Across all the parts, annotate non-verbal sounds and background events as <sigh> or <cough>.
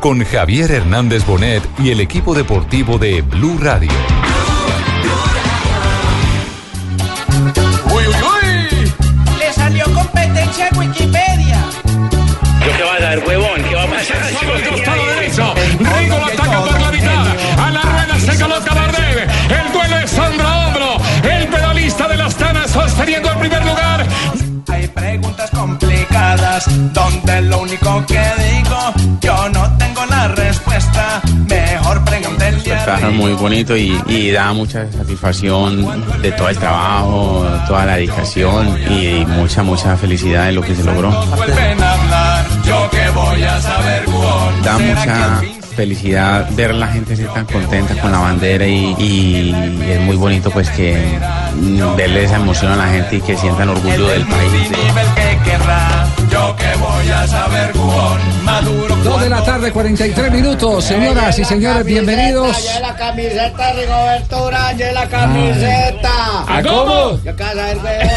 Con Javier Hernández Bonet y el equipo deportivo de Blue Radio. ¡Uy, uy, uy! Le salió competencia en Wikipedia. ¿Qué va a dar, huevón? Complicadas donde lo único que digo yo no tengo la respuesta. Mejor pregúntenle muy bonito y, y da mucha satisfacción de todo el trabajo, toda la dedicación y mucha, mucha felicidad de lo que se logró. Da ¿Será mucha felicidad ver a la gente ser tan contenta con la bandera y, y es muy bonito pues que verle esa emoción a la gente y que sientan orgullo del país. Yo que voy a saber cuón. Maduro Dos de la tarde, 43 minutos. Señoras y señores, bienvenidos. Lleve la camiseta, Rigoberto Urán, la camiseta. ¿A cómo? Yo casa del camiseta.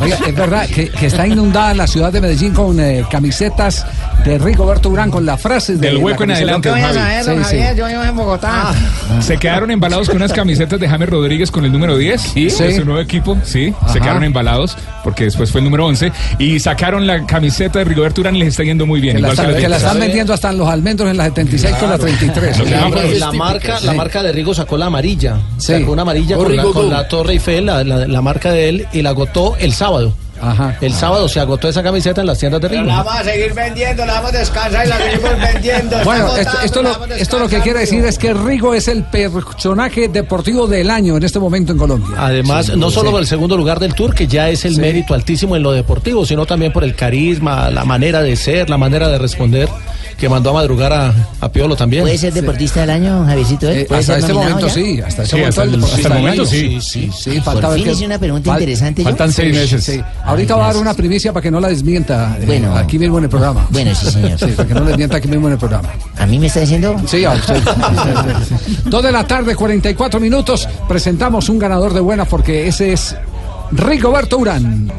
Oiga, es verdad que, que está inundada la ciudad de Medellín con eh, camisetas de Rigoberto Urán con las frases de Del la hueco en adelante, Yo voy a Javi. saber, don Sí, sí. Javier, yo vivo en Bogotá. Se quedaron embalados con unas camisetas de James Rodríguez con el número 10 Sí. de su nuevo equipo. Sí, se quedaron embalados porque después fue el número 11 y sacaron la camiseta de Rigoberto Urán y les está yendo muy bien. Que la, igual están, que que la las están vendiendo hasta en los almendros en la 76 con la 33. Lo que llaman Sí. La marca, la marca de Rigo sacó la amarilla. Sí. Sacó una amarilla con la, con la Torre Eiffel, la, la- la marca de él, y la agotó el sábado. Ajá. El sábado se agotó esa camiseta en las tiendas de Rigo. la vamos a seguir vendiendo, la vamos a descansar y la seguimos vendiendo. Bueno, esto, esto lo, esto lo que quiere decir es que Rigo es el personaje deportivo del año en este momento en Colombia. Además, no solo por el segundo lugar del Tour, que ya es el mérito altísimo en lo deportivo, sino también por el carisma, la manera de ser, la manera de responder, que mandó a madrugar a, a Piolo también. ¿Puede ser deportista del año, Javiercito? ¿eh? Eh, ¿Puede hasta ser este momento ya? sí, hasta este Sí, momento, hasta el- hasta momento año. sí. sí, sí, Por falta fin hice una pregunta fal- interesante yo. Faltan seis meses. Sí. Ahorita va a dar una primicia para que no la desmienta eh, Bueno. aquí mismo en el programa. Bueno, sí, señor. Sí, para que no la desmienta aquí mismo en el programa. ¿A mí me está diciendo? Sí, a usted. <laughs> Dos de la tarde, 44 minutos. Presentamos un ganador de buena porque ese es Rigoberto Urán.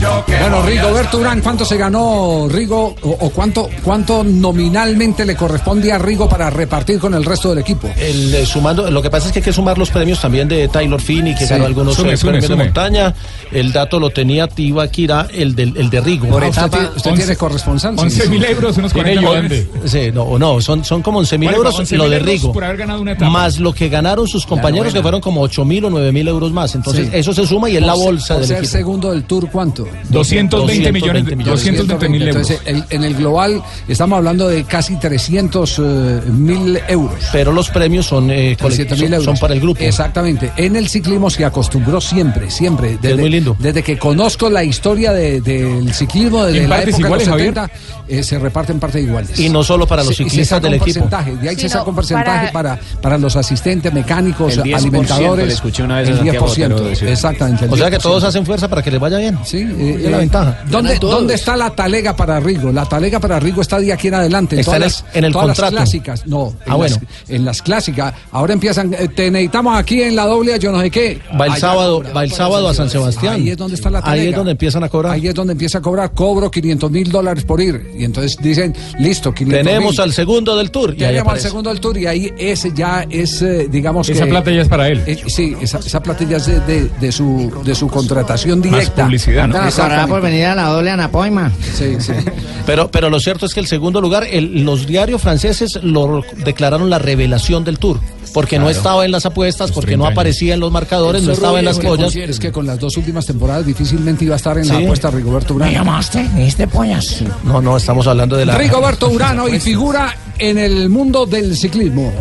Bueno, Rigoberto Urán, ¿cuánto se ganó Rigo o, o cuánto, cuánto nominalmente le corresponde a Rigo para repartir con el resto del equipo? El, eh, sumando, lo que pasa es que hay que sumar los premios también de Taylor Finney, que Sí. ganó algunos Sume, eh, sume, premios sume. de montaña. El dato lo tenía Tiba Kira, el, del, el de Rigo. Ah, usted tiene, usted once- tiene corresponsal. sí, 11 sí. mil euros, unos Tiene 40 yo- millones. Sí, no, no, son, son como 11 mil Bueno, euros 11.000 lo de Rigo. por haber ganado una etapa. Más lo que ganaron sus compañeros, que fueron como 8 mil o 9 mil euros más. Entonces, Sí. eso se suma y es la Por bolsa por del ser equipo. segundo del Tour, ¿cuánto? 220 millones, de- 220 mil euros. Entonces, el- en el global estamos hablando de casi 300 eh, mil euros. Pero los premios son, eh, 300 son, mil euros. son para el grupo. Exactamente. En el ciclismo se acostumbró siempre, siempre. Desde, muy lindo. Desde que conozco la historia de- del ciclismo, desde ¿En la época iguales, de los Javier? 70, eh, se reparten partes iguales. Y no solo para los Se- y se ciclistas saca del un equipo. porcentaje, de ahí se saca un porcentaje para, para- para los asistentes mecánicos, El 10% alimentadores. le escuché una vez el Santiago 10%. Botero decir. Exactamente. el O sea que 10%. todos hacen fuerza para que les vaya bien. Sí, eh, es la eh, ventaja. ¿dónde. ¿Dónde está la talega para Rigo? La talega para Rigo está de aquí en adelante. En Está todas en el- las, en el todas las contrato. clásicas. No, en, Ah, las, bueno. en las clásicas. Ahora empiezan, eh, te necesitamos aquí en la doble, yo no sé qué. Va el Allá sábado, cobra. va el sábado a San Sebastián. Ahí es donde está la talega. Ahí es donde empiezan a cobrar. Ahí es donde empieza a cobrar. Cobro 500 mil dólares por ir. Y entonces dicen, listo, 500 Tenemos al segundo del tour. Y ahí Tenemos al segundo del tour y ahí ese ya es, eh, digamos Esa que... plata ya es para él. eh, sí, esa, esa plata ya es de, de- de su, de su contratación directa. publicidad, ¿no? Exactamente. por venir a la doble Anapoima. Sí, sí. <laughs> Pero, pero lo cierto es que el segundo lugar, el- los diarios franceses lo declararon la revelación del tour. Porque no estaba en las apuestas, porque no 30 años. aparecía en los marcadores, no estaba en las pollas. Es que con las dos últimas temporadas difícilmente iba a estar en la Sí. apuesta Rigoberto Urán. llamaste? ¿Me diste pollas? No, no, estamos hablando de la. Rigoberto Urán hoy figura en el mundo del ciclismo.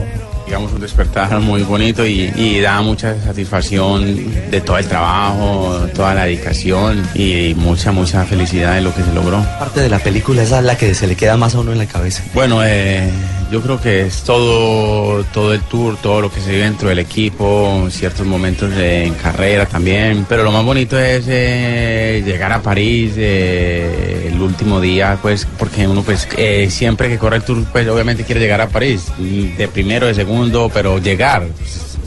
Digamos, un despertar muy bonito y, y da mucha satisfacción de todo el trabajo, toda la dedicación y mucha, mucha felicidad de lo que se logró. Parte de la película esa es la que se le queda más a uno en la cabeza. Bueno, eh, yo creo que es todo, todo el tour, todo lo que se vive dentro del equipo, ciertos momentos de- en carrera también, pero lo más bonito es eh, llegar a París eh, el último día, pues porque uno pues eh, siempre que corre el tour, pues obviamente quiere llegar a París, de primero, de segundo, pero llegar.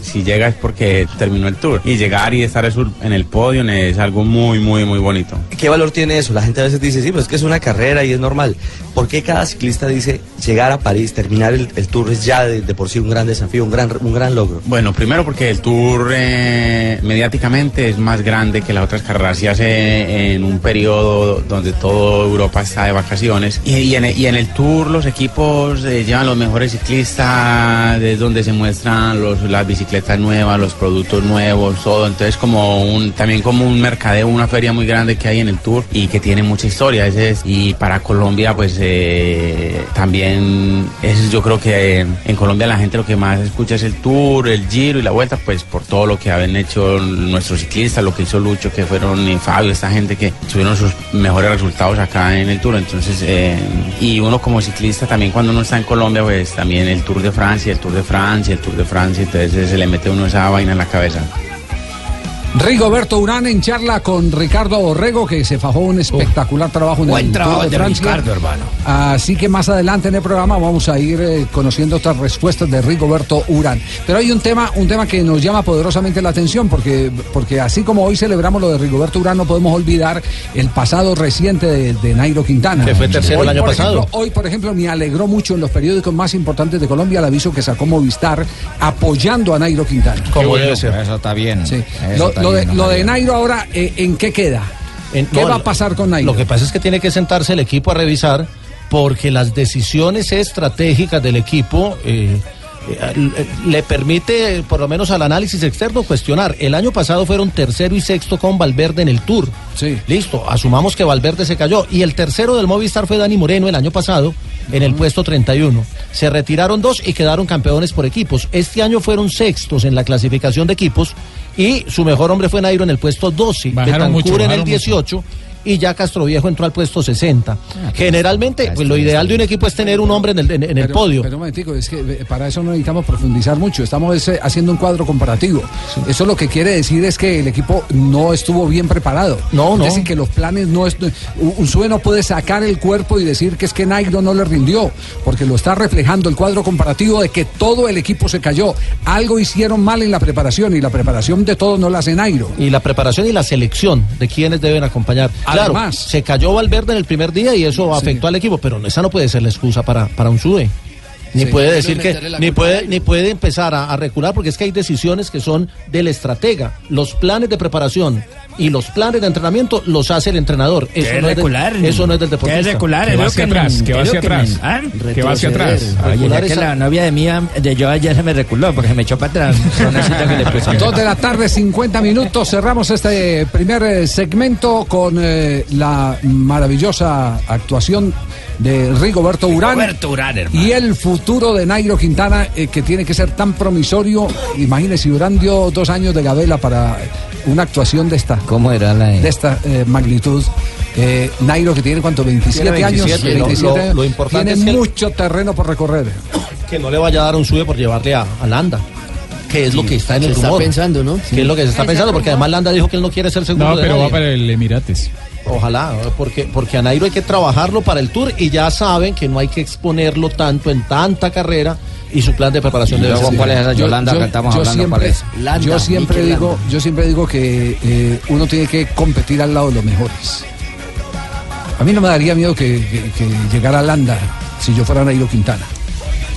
Si llega es porque terminó el tour. Y llegar y estar en el podio es algo muy, muy, muy bonito. ¿Qué valor tiene eso? La gente a veces dice, sí, pues es que es una carrera y es normal. ¿Por qué cada ciclista dice llegar a París, terminar el, el tour es ya de, de por sí un gran desafío, un gran, un gran logro? Bueno, primero porque el tour eh, mediáticamente es más grande que las otras carreras. Se hace en un periodo donde toda Europa está de vacaciones. Y, y en, el- y en el tour los equipos eh, llevan los mejores ciclistas, es donde se muestran los, las bicicletas nuevas, los productos nuevos, todo. Entonces como un, también como un mercadeo, una feria muy grande que hay en el tour y que tiene mucha historia. Ese es- y para Colombia pues eh, también es, yo creo que en, en Colombia la gente lo que más escucha es el tour, el giro y la vuelta, pues por todo lo que habían hecho nuestros ciclistas, lo que hizo Lucho, que fueron y Fabio, esta gente que tuvieron sus mejores resultados acá en el tour. Entonces, eh, y uno como ciclista también cuando uno está en Colombia, pues también el Tour de Francia, el Tour de Francia, el Tour de Francia, entonces se le mete uno esa vaina en la cabeza. Rigoberto Urán en charla con Ricardo Borrego, que se fajó un espectacular trabajo en buen el trabajo Tour de de Francia. Ricardo, hermano. Así que más adelante en el programa vamos a ir eh, conociendo otras respuestas de Rigoberto Urán. Pero hay un tema, un tema que nos llama poderosamente la atención, porque, porque así como hoy celebramos lo de Rigoberto Urán, no podemos olvidar el pasado reciente de, de Nairo Quintana. Que fue tercero Hoy, el año por pasado. ejemplo, hoy, por ejemplo, me alegró mucho en los periódicos más importantes de Colombia el aviso que sacó Movistar apoyando a Nairo Quintana. Como debe ser. Eso está bien. Sí. Eso Lo, está lo de, lo de. Nairo ahora, eh, ¿en qué queda? En- ¿Qué no, va a pasar con Nairo? Lo que pasa es que tiene que sentarse el equipo a revisar porque las decisiones estratégicas del equipo eh, eh, le permite, por lo menos al análisis externo, cuestionar. El año pasado fueron tercero y sexto con Valverde en el Tour. Sí. Listo, asumamos que Valverde se cayó. Y el tercero del Movistar fue Dani Moreno el año pasado en el puesto 31. Se retiraron dos y quedaron campeones por equipos. Este año fueron sextos en la clasificación de equipos y su mejor hombre fue Nairo en el puesto 12, Bajaron Betancur mucho, en el bajaron 18 y ya Castroviejo entró al puesto 60. Generalmente, pues lo ideal de un equipo es tener un hombre en el, en, en el podio. Pero un momentico, es que para eso no necesitamos profundizar mucho. Estamos eh, haciendo un cuadro comparativo. Eso lo que quiere decir es que el equipo no estuvo bien preparado. No, no. Es decir, que los planes no... un sube no puede sacar el cuerpo y decir que es que Nairo no le rindió, porque lo está reflejando el cuadro comparativo de que todo el equipo se cayó. Algo hicieron mal en la preparación y la preparación de todo no la hace Nairo. Y la preparación y la selección de quienes deben acompañar. Claro, Además- se cayó Valverde en el primer día y eso afectó al equipo, pero esa no puede ser la excusa para, para un sube. Ni Sí. puede decir que, ni puede, ni puede empezar a, a recular, porque es que hay decisiones que son del estratega. Los planes de preparación y los planes de entrenamiento los hace el entrenador. Eso, ¿Qué no es, recular? del, eso no es del ¿Qué deportista. recular? Que Es va hacia que atrás, que va es hacia atrás. Que va hacia atrás. Que la novia de mía, de yo ayer se me reculó porque se me echó para atrás. <laughs> Que. Dos de la tarde, 50 minutos. Cerramos este primer eh, segmento con eh, la maravillosa actuación de Rigoberto Urán. Rigoberto Urán, hermano. Y el futuro de Nairo Quintana, eh, que tiene que ser tan promisorio. Imagínese, Urán dio dos años de gabela para una actuación de esta, ¿Cómo era la de esta eh, magnitud. Eh, Nairo, que tiene cuánto, 27, Tiene 27, años. lo- 27 lo- lo importante tiene es que él- mucho terreno por recorrer. que no le vaya a dar un sube por llevarle a, a Landa. Que es lo que está en el está rumor. pensando, ¿no? Que es lo que se está pensando, porque además Landa dijo que él no quiere ser segundo No, de pero nadie. va para el Emirates. Ojalá, porque, porque a Nairo hay que trabajarlo para el tour y ya saben que no hay que exponerlo tanto en tanta carrera y su plan de preparación debe luego. ¿cuál es esa Yolanda que estamos hablando? siempre, ¿Cuál es? Landa, yo siempre digo, Landa. yo siempre digo que eh, uno tiene que competir al lado de los mejores. A mí no me daría miedo que, que- que llegara Landa si yo fuera Nairo Quintana.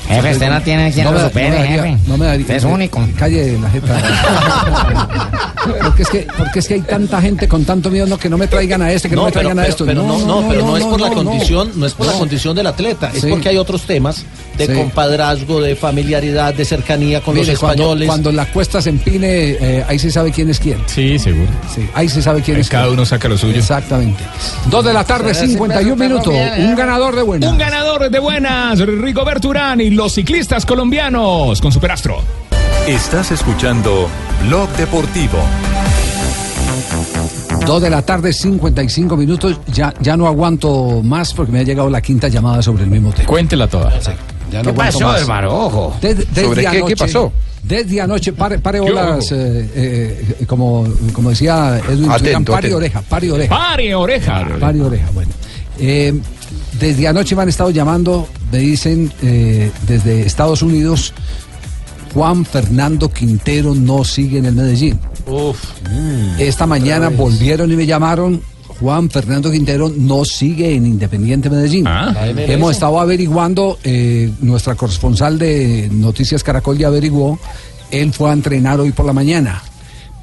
Jefe, usted no tiene quien No lo me- supere, no daría- jefe. no me daría- es único. Calle la jeta. <laughs> porque, es que, porque es que hay tanta gente con tanto miedo no, que no me traigan a este, que no, me pero, traigan a esto. pero no, no, pero no, es por la condición, no es por la condición del atleta, es Sí. porque hay otros temas de Sí. compadrazgo, de familiaridad, de cercanía con Mire, los españoles. Cuando, la cuesta se empine, eh, ahí se sabe quién es quién. Sí, seguro. Sí, ahí se sabe quién Ahí es cada quién. uno saca lo suyo. Exactamente. Dos de la tarde, Pero 51 siempre minutos. bien, ¿eh? Un ganador de buena. Un ganador de buenas, Rigoberto Urán y los ciclistas colombianos con Superastro. Estás escuchando Blog Deportivo. Dos de la tarde, 55 minutos. Ya, ya no aguanto más porque me ha llegado la quinta llamada sobre el mismo tema. Cuéntela toda. Ya ¿Qué aguanto pasó, más. hermano? Ojo. Desde- desde ¿Sobre qué? ¿Qué anoche- pasó? Desde anoche, pare, pare ¿Qué olas, eh, eh, como, como decía Edwin, Atento, Zidane, pare atento. oreja, pare oreja. Pare oreja. Pare oreja, bueno. Eh, desde anoche me han estado llamando, me dicen eh, desde Estados Unidos, Juan Fernando Quintero no sigue en el Medellín. Esta mañana volvieron y me llamaron. Juan Fernando Quintero no sigue en Independiente Medellín. Ah. Hemos estado averiguando, eh, nuestra corresponsal de Noticias Caracol ya averiguó, él fue a entrenar hoy por la mañana.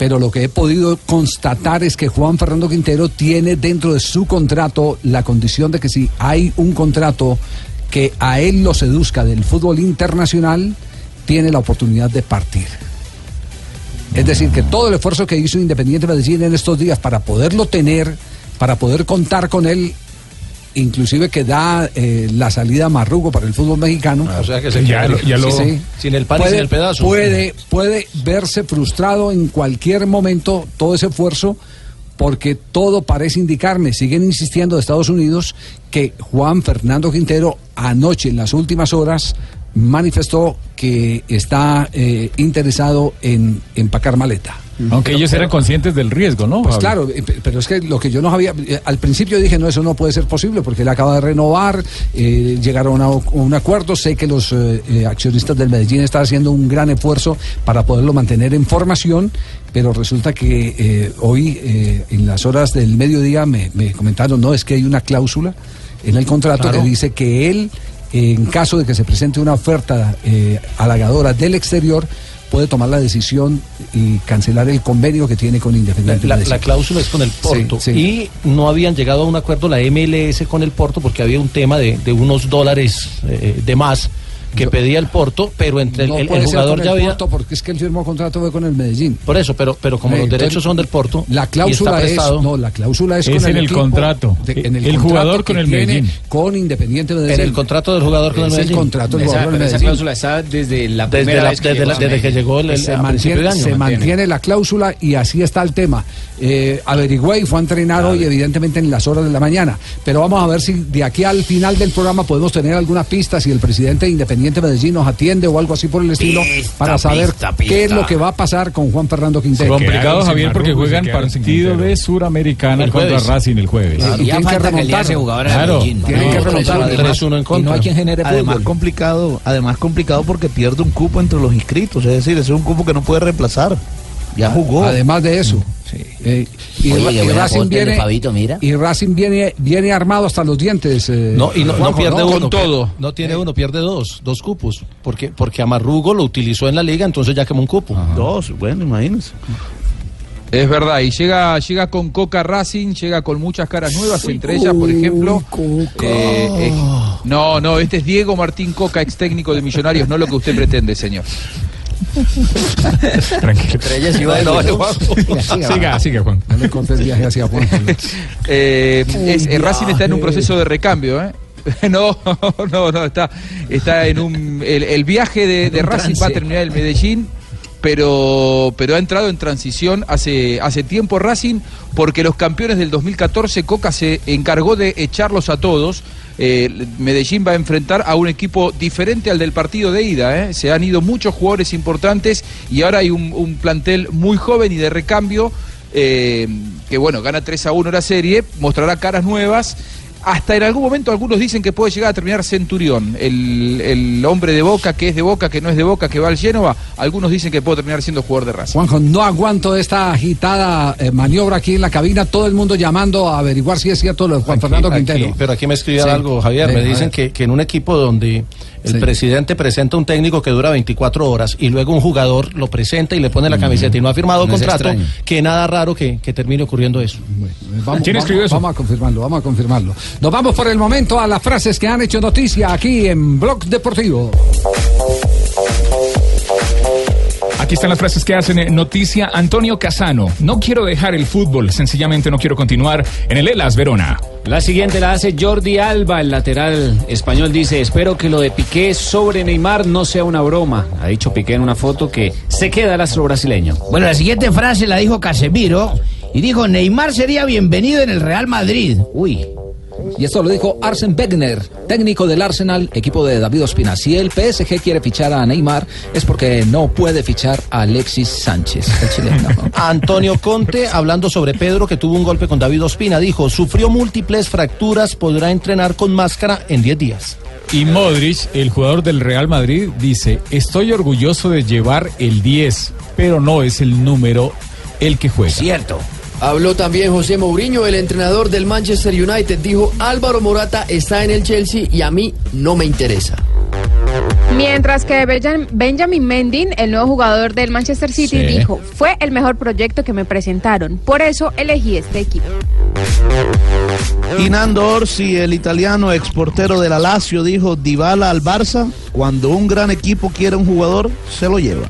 Pero lo que he podido constatar es que Juan Fernando Quintero tiene dentro de su contrato la condición de que si hay un contrato que a él lo seduzca del fútbol internacional, tiene la oportunidad de partir. Es decir, que todo el esfuerzo que hizo Independiente Medellín en estos días para poderlo tener, para poder contar con él, inclusive que da eh, la salida a Marrugo para el fútbol mexicano. o sea que se Ya lo- ya lo- sin el pan y puede, sin el pedazo. Puede, puede verse frustrado en cualquier momento todo ese esfuerzo porque todo parece indicarme, siguen insistiendo de Estados Unidos, que Juan Fernando Quintero anoche, en las últimas horas, manifestó que está eh, interesado en empacar maleta. Aunque ellos eran conscientes del riesgo, ¿no? Pues Javi? claro, eh, pe- pero es que lo que yo no sabía, eh, al principio dije, no, eso no puede ser posible, porque él acaba de renovar, eh, llegaron a un acuerdo, sé que los eh, accionistas del Medellín están haciendo un gran esfuerzo para poderlo mantener en formación, pero resulta que eh, hoy, en las horas del mediodía, me, me comentaron, no, es que hay una cláusula en el contrato Claro. que dice que él, en caso de que se presente una oferta halagadora del exterior, puede tomar la decisión y cancelar el convenio que tiene con Independiente La, cláusula es con el Porto. Sí, sí. Y no habían llegado a un acuerdo la MLS con el Porto porque había un tema de, de unos dólares eh, de más que pedía el Porto, pero entre el- no el, el ser jugador con ya el había. Porto porque es que el firmó contrato fue con el Medellín. Por eso, pero, pero como Eh, los entonces, derechos son del Porto. La y cláusula está es prestado, no, la cláusula es, Es con en el contrato. de- en El contrato jugador con el Medellín. Con Independiente Medellín. En el contrato del jugador con el Es Medellín. contrato del Esa, jugador del pero esa cláusula está desde la Desde, primera la- vez que desde, llegó la- a desde que México. llegó el, el- se mantiene, año. se mantiene la cláusula y así está el tema. Eh, averigüé y fue a entrenar hoy, evidentemente, en las horas de la mañana. Pero vamos a ver si de aquí al final del programa podemos tener alguna pista, si el presidente de Independiente Medellín nos atiende o algo así por el estilo, Pista, para saber pista, qué es lo que va a pasar con Juan Fernando Quintero. Complicado, Javier, porque y juegan partido de Suramericana El contra jueves. Racing el jueves. Claro. Y Tienen que que remontar. Claro. Medellín. Tienen que remontar. tres- uno en Y contra. no hay quien genere Además fútbol. complicado, además complicado porque pierde un cupo entre los inscritos, es decir, ese es un cupo que no puede reemplazar. Ya jugó. Además de eso. Eh, y, Oye, Racing viene, Fabito, mira. y Racing viene, viene armado hasta los dientes. eh, No, y no, pierde ¿no? uno. pier- No tiene uno, pierde dos, dos cupos. Porque, porque Amarrugo lo utilizó en la liga, entonces ya quemó un cupo. Dos, bueno, imagínense. Es verdad, y llega, llega con Coca Racing, llega con muchas caras nuevas, entre ellas, por ejemplo. eh, eh, no, no, este es Diego Martín Coca, ex técnico de Millonarios, no lo que usted pretende, señor. Tranquilo. Entre ellas iba No, el- no, Juan. Siga, siga, Juan. No le cortes el viaje hacia Juan. Eh, es- eh, Racing está en un proceso de recambio, ¿eh? <laughs> No, no, no, está, está en un. El, el viaje de, Racing va a terminar en Medellín, pero, pero ha entrado en transición hace, hace tiempo Racing, porque los campeones del 2014, Coca se encargó de echarlos a todos. Eh, Medellín va a enfrentar a un equipo diferente al del partido de ida. ¿eh? Se han ido muchos jugadores importantes y ahora hay un, plantel muy joven y de recambio eh, que bueno, gana 3 a 1 la serie, mostrará caras nuevas. Hasta en algún momento algunos dicen que puede llegar a terminar Centurión, el, el hombre de Boca, que es de Boca, que no es de Boca, que va al Génova. Algunos dicen que puede terminar siendo jugador de Racing. Juanjo, no aguanto esta agitada eh, maniobra aquí en la cabina, todo el mundo llamando a averiguar si es cierto lo de Juan Fernando Aquí- Quintero. pero aquí me escribían Sí. algo, Javier. Sí, me dicen que, que en un equipo donde El presidente presenta un técnico que dura 24 horas y luego un jugador lo presenta y le pone la camiseta y no ha firmado No contrato, que nada raro que, que termine ocurriendo eso. Vamos, vamos- vamos a confirmarlo, vamos a confirmarlo. Nos vamos por el momento a las frases que han hecho noticia aquí en Blog Deportivo. Aquí están las frases que hacen eh, noticia. Antonio Casano. No quiero dejar el fútbol, sencillamente no quiero continuar en el Elas Verona. La siguiente la hace Jordi Alba, el lateral español. Dice, espero que lo de Piqué sobre Neymar no sea una broma. Ha dicho Piqué en una foto que se queda el astro brasileño. Bueno, la siguiente frase la dijo Casemiro y dijo, Neymar sería bienvenido en el Real Madrid. Uy. Y esto lo dijo Arsen Wegener, técnico del Arsenal, equipo de David Ospina. Si el PSG quiere fichar a Neymar es porque no puede fichar a Alexis Sánchez, el chileno. <laughs> Antonio Conte, hablando sobre Pedro, que tuvo un golpe con David Ospina, dijo, sufrió múltiples fracturas, podrá entrenar con máscara en 10 días. Y Modric, el jugador del Real Madrid, dice, estoy orgulloso de llevar el 10, pero no es el número el que juega. Cierto. Habló también José Mourinho, el entrenador del Manchester United. Dijo, Álvaro Morata está en el Chelsea y a mí no me interesa. Mientras que Benjam- Benjamin Mendy, el nuevo jugador del Manchester City, Sí. dijo, fue el mejor proyecto que me presentaron, por eso elegí este equipo. Y Nando Orsi, el italiano exportero de la Lazio, dijo, Dybala al Barça, cuando un gran equipo quiere un jugador, se lo lleva.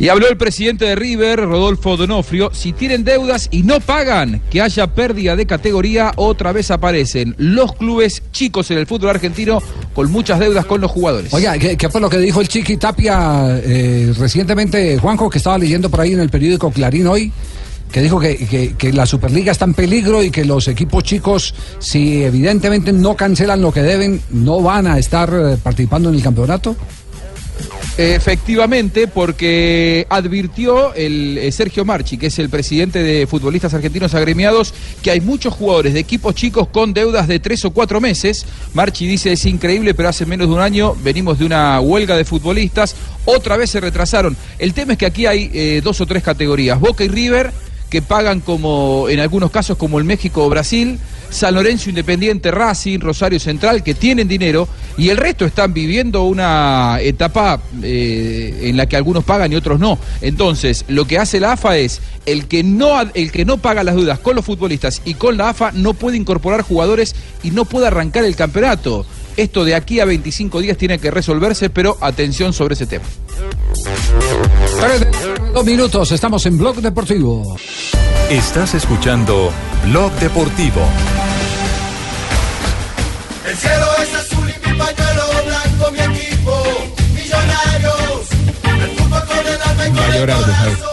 Y habló el presidente de River, Rodolfo Donofrio, si tienen deudas y no pagan, que haya pérdida de categoría, otra vez aparecen los clubes chicos en el fútbol argentino con muchas deudas con los jugadores. Oiga, ¿qué, qué fue lo que dijo el Chiqui Tapia eh, recientemente, Juanjo, que estaba leyendo por ahí en el periódico Clarín hoy? Que dijo que, que- que la Superliga está en peligro y que los equipos chicos, si evidentemente no cancelan lo que deben, no van a estar eh, participando en el campeonato. Efectivamente, porque advirtió el eh, Sergio Marchi, que es el presidente de futbolistas argentinos agremiados, que hay muchos jugadores de equipos chicos con deudas de tres o cuatro meses. Marchi dice es increíble, pero hace menos de un año venimos de una huelga de futbolistas, otra vez se retrasaron. El tema es que aquí hay eh, dos o tres categorías, Boca y River, que pagan como, en algunos casos, como el México o Brasil, San Lorenzo Independiente, Racing, Rosario Central, que tienen dinero, y el resto están viviendo una etapa eh, en la que algunos pagan y otros no. Entonces, lo que hace la AFA es, el que, no, el que no paga las deudas con los futbolistas y con la AFA no puede incorporar jugadores y no puede arrancar el campeonato. Esto de aquí a 25 días tiene que resolverse, pero atención sobre ese tema. Dos minutos, estamos en Blog Deportivo. Estás escuchando Blog Deportivo. El cielo es azul y mi pañuelo blanco, mi equipo, millonarios. El fútbol con el alma y con el corazón.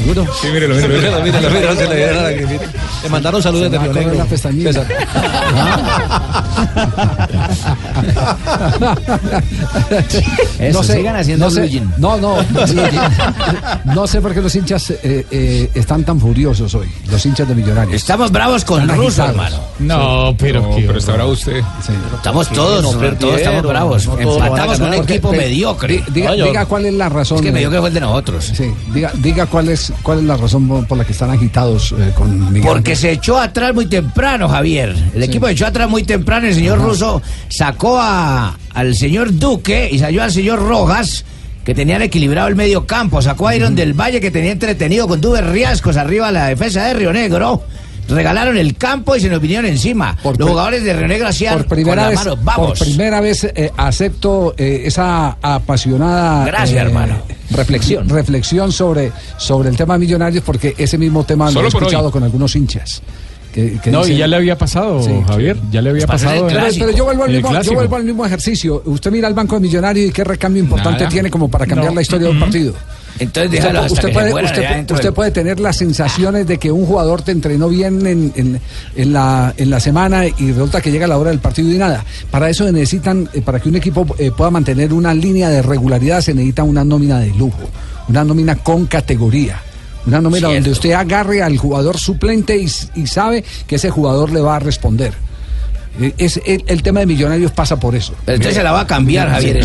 ¿Seguro? Sí, mírelo, mírelo, <laughs> mírelo. mírelo, mírelo, se le la lagrimita. Le mandaron saludos Se de Río Negro. la pestañina. César. <laughs> Eso, sigan haciendo no sé, no, no, no sé por qué los hinchas eh, eh, están tan furiosos hoy, los hinchas de Millonarios. Estamos bravos con Están Russo, agitados. hermano. No, pero, No, pero pero está no. bravo usted. Estamos Sí, todos, no todos perdieron, estamos bravos. no todos Empatamos con un equipo mediocre. di- Diga, diga cuál es la razón. Es que mediocre fue el de nosotros. Sí, diga, diga cuál es cuál es la razón por- la que están agitados eh, con Miguel. Porque se echó atrás muy temprano, Javier. El equipo se echó atrás muy temprano. El señor Ajá. Russo sacó a, al señor Duque y salió al señor Rojas, que tenían equilibrado el medio campo. Sacó a Iron del Valle, que tenía entretenido con Duber Riascos arriba a la defensa de Río Negro. Regalaron el campo y se nos vinieron encima. Los pri- jugadores de Río Negro hacían por primera con vez, la mano, vamos. por primera vez eh, acepto eh, esa apasionada Gracias, hermano. reflexión reflexión sobre sobre el tema de millonarios porque ese mismo tema lo he por escuchado hoy. con algunos hinchas. Que, que No, y ya le había pasado, Sí. Javier. Ya le había Pues pasado. Pero, yo vuelvo al mismo, yo vuelvo al mismo ejercicio. Usted mira al Banco de Millonarios y qué recambio importante Nada. tiene como para cambiar No. la historia de un partido. Entonces Usted, déjalo pu- hasta usted que puede, se usted, del- puede tener las sensaciones de que un jugador te entrenó bien en, en- en la, en la semana y resulta que llega la hora del partido y nada. Para eso necesitan, eh, para que un equipo eh, pueda mantener una línea de regularidad, se necesita una nómina de lujo, una nómina con categoría. Una nómina Cierto. donde usted agarre al jugador suplente y, sabe que ese jugador le va a responder. Eh, Es, el, el tema de Millonarios pasa por eso. Pero entonces se la va a cambiar, Javier.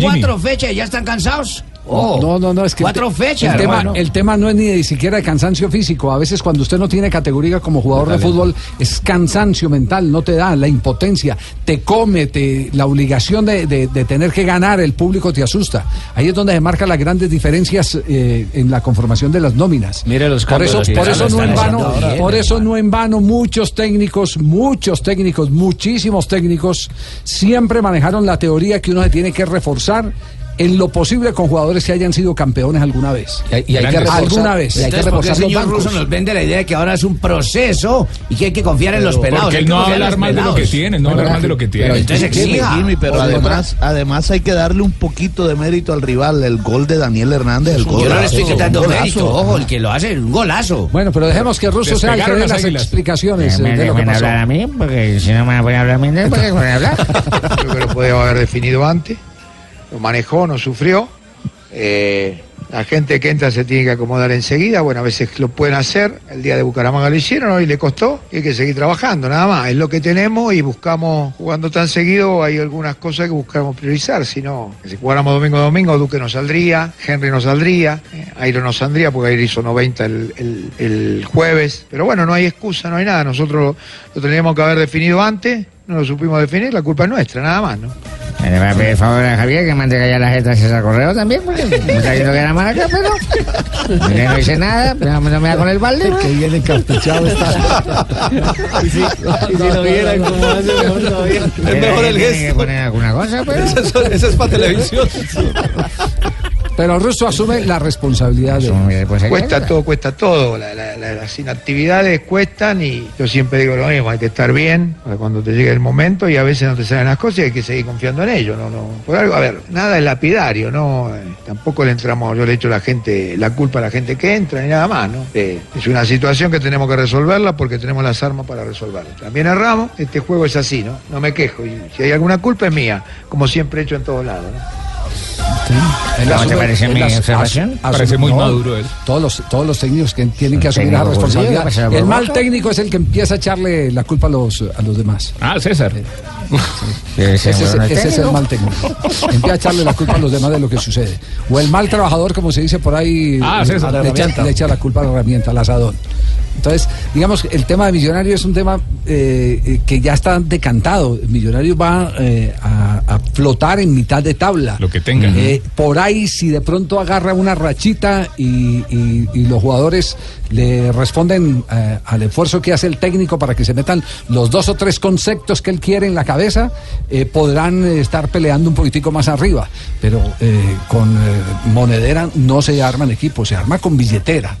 cuatro fechas y ya están cansados. Oh, no, no, no, es que cuatro fechas, El tema, hermano. el tema no es ni de siquiera de cansancio físico. A veces cuando usted no tiene categoría como jugador de fútbol es cansancio mental, no te da la impotencia, te come, te, la obligación de, de- de tener que ganar, el público te asusta. Ahí es donde se marcan las grandes diferencias eh, en la conformación de las nóminas. Mire los Por eso, por no en vano, bien, por eso no en vano muchos técnicos, muchos técnicos, muchísimos técnicos siempre manejaron la teoría que uno se tiene que reforzar en lo posible con jugadores que hayan sido campeones alguna vez. Y hay que reforzar- alguna vez. Entonces, ¿por qué el señor Russo nos vende la idea de que ahora es un proceso y que hay que confiar en los pelados? Porque hay él que no hablar los mal de lo que tiene, no hablar mal de lo que tiene. Pero entonces exija. Jimmy, pero además, además hay que darle un poquito de mérito al rival. El gol de Daniel Hernández, el gol. Yo no le estoy quitando mérito, ojo, el que lo hace es un golazo. Bueno, pero dejemos que Russo sea el que dé las explicaciones eh, Me de lo que pasó. hablar a mí, porque si no me voy a hablar a mí, ¿por qué voy a hablar? Creo que lo podía haber definido antes. Lo manejó, no sufrió. Eh, la gente que entra se tiene que acomodar enseguida. Bueno, a veces lo pueden hacer. El día de Bucaramanga lo hicieron, hoy le costó. Y hay que seguir trabajando, nada más. Es lo que tenemos y buscamos, jugando tan seguido, hay algunas cosas que buscamos priorizar. Si no, si jugáramos domingo a domingo, Duque no saldría, Henry no saldría, eh, Airo no saldría porque Airo hizo 90 el, el- el jueves. Pero bueno, no hay excusa, no hay nada. Nosotros lo, lo teníamos que haber definido antes. No lo supimos definir, la culpa es nuestra, nada más, ¿no? Le va a pedir favor a Javier que mande callar las jetas ese correo también, porque me está diciendo que era mal acá, pero Mire, no hice nada, pero no me da con el balde. Que bien encartuchado está. <laughs> Y si, y si lo vieran como hace mejor todavía. Es mejor el gesto. Tiene que poner alguna cosa, pero... Eso es para televisión. <laughs> Pero Russo asume la responsabilidad de. Cuesta todo, cuesta todo. La- la- la- las inactividades cuestan y yo siempre digo lo mismo, hay que estar bien para cuando te llegue el momento y a veces no te salen las cosas y hay que seguir confiando en ello. No, no. Por algo, a ver, nada es lapidario, ¿no? Eh, tampoco le entramos, yo le echo la gente, la culpa a la gente que entra ni nada más, ¿no? Eh, es una situación que tenemos que resolverla porque tenemos las armas para resolverla. También erramos, este juego es así, ¿no? No me quejo. Y si hay alguna culpa es mía, como siempre he hecho en todos lados, ¿no? Él ¿Cómo te parece mi observación? Parece muy no, maduro él. Todos los, todos los técnicos que tienen que asumir judío, responsabilidad. El mal técnico es el que empieza a echarle la culpa a los, a los demás. Ah, César. Ese, es, bueno, el ese es el técnico. mal técnico. Empieza a echarle la culpa a los demás de lo que sucede. O el mal trabajador, como se dice por ahí, Ah, le- César, le, echa, herramienta. le echa la culpa a la herramienta, al asadón. Entonces, digamos, el tema de Millonario es un tema eh, eh, que ya está decantado. Millonario va eh, a, a flotar en mitad de tabla. Lo que tenga. Eh, por ahí, si de pronto agarra una rachita y, y- y los jugadores le responden eh, al esfuerzo que hace el técnico para que se metan los dos o tres conceptos que él quiere en la cabeza, eh, podrán eh, estar peleando un poquitico más arriba. Pero eh, con monedera no se arman equipos, se arma con billetera.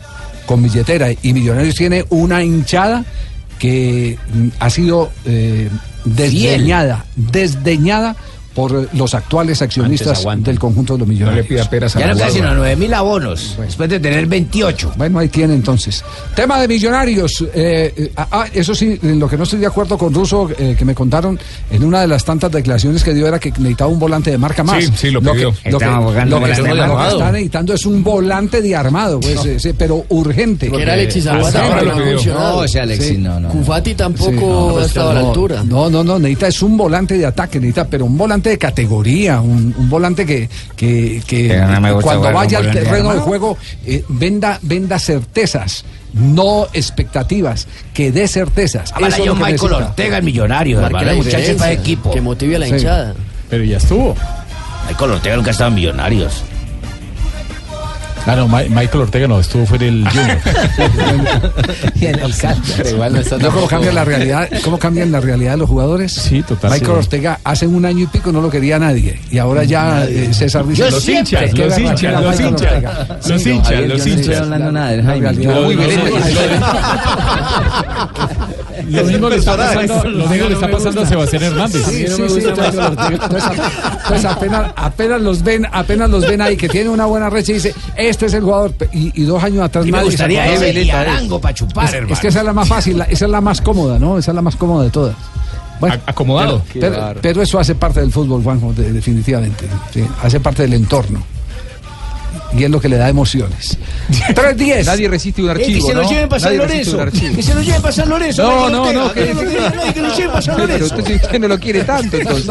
Con billetera. Y Millonarios tiene una hinchada que mm, ha sido desdeñada, desdeñada por los actuales accionistas del conjunto de los millonarios. Ya no quedan sino 9 mil abonos, después de tener 28. Bueno, ahí tiene entonces. Tema de millonarios. eh, eh, ah, ah, eso sí, en lo que no estoy de acuerdo con Russo, eh, que me contaron en una de las tantas declaraciones que dio era que necesitaba un volante de marca más. Sí, sí, lo pidió. que, lo que- lo que- lo que armado. está necesitando es un volante de armado, pues, No. eh, sí, pero urgente. Que era Alexis Zapata, ahora lo no pidió. No, ese Alexis, Sí. no, no. Cufati tampoco Sí, no, ha pues, estado a la no, altura. No, no, no, necesita es un volante de ataque, necesita, pero un volante de categoría, un, un volante que, que, que cuando vaya al volante terreno de juego eh, venda, venda certezas, no expectativas, que dé certezas. Ahora Eso es yo Michael necesita. Ortega, el millonario, Marque hermano, la el muchacho diferencia, para equipo. Que motive a la Sí. hinchada. Pero ya estuvo. Michael Ortega nunca ha estado en millonarios. Ah, no, Ma- Michael Ortega no, estuvo fue el Junior. <laughs> Y en el igual no está ¿No cómo cambia la realidad, cómo cambian la realidad de los jugadores? Sí, total. Michael sí. Ortega hace un año y pico no lo quería nadie y ahora ya eh, César dice Los hinchas, los hinchas, los hinchas. Los hinchas, los yo no estoy hinchas. hablando nada del Jaime. Muy bien, Lo mismo le está pasando, lo mismo le está pasando a Sebastián Hernández. Sí, sí, sí. Entonces, entonces, entonces apenas, apenas los ven, apenas los ven ahí que tiene una buena recha y dice, este es el jugador. Y, y dos años atrás Y me gustaría y Arango para chupar, Es, hermano. es que esa es la más fácil, la- esa es la más cómoda, ¿no? Esa es la más cómoda de todas. Bueno, acomodado. Pero, pero- pero eso hace parte del fútbol, Juanjo, de- definitivamente. sí, hace parte del entorno. Y es lo que le da emociones. <laughs> 3-10. Nadie resiste un Eh, que archivo, se lo ¿no? lleven para San Nadie resiste un Lorenzo. archivo. Que se lo lleven para San Lorenzo. No, no, no, que- Que no lo quiere <laughs> nadie, que lo lleven para San Pero Lorenzo. usted, usted no lo quiere tanto, <laughs> entonces.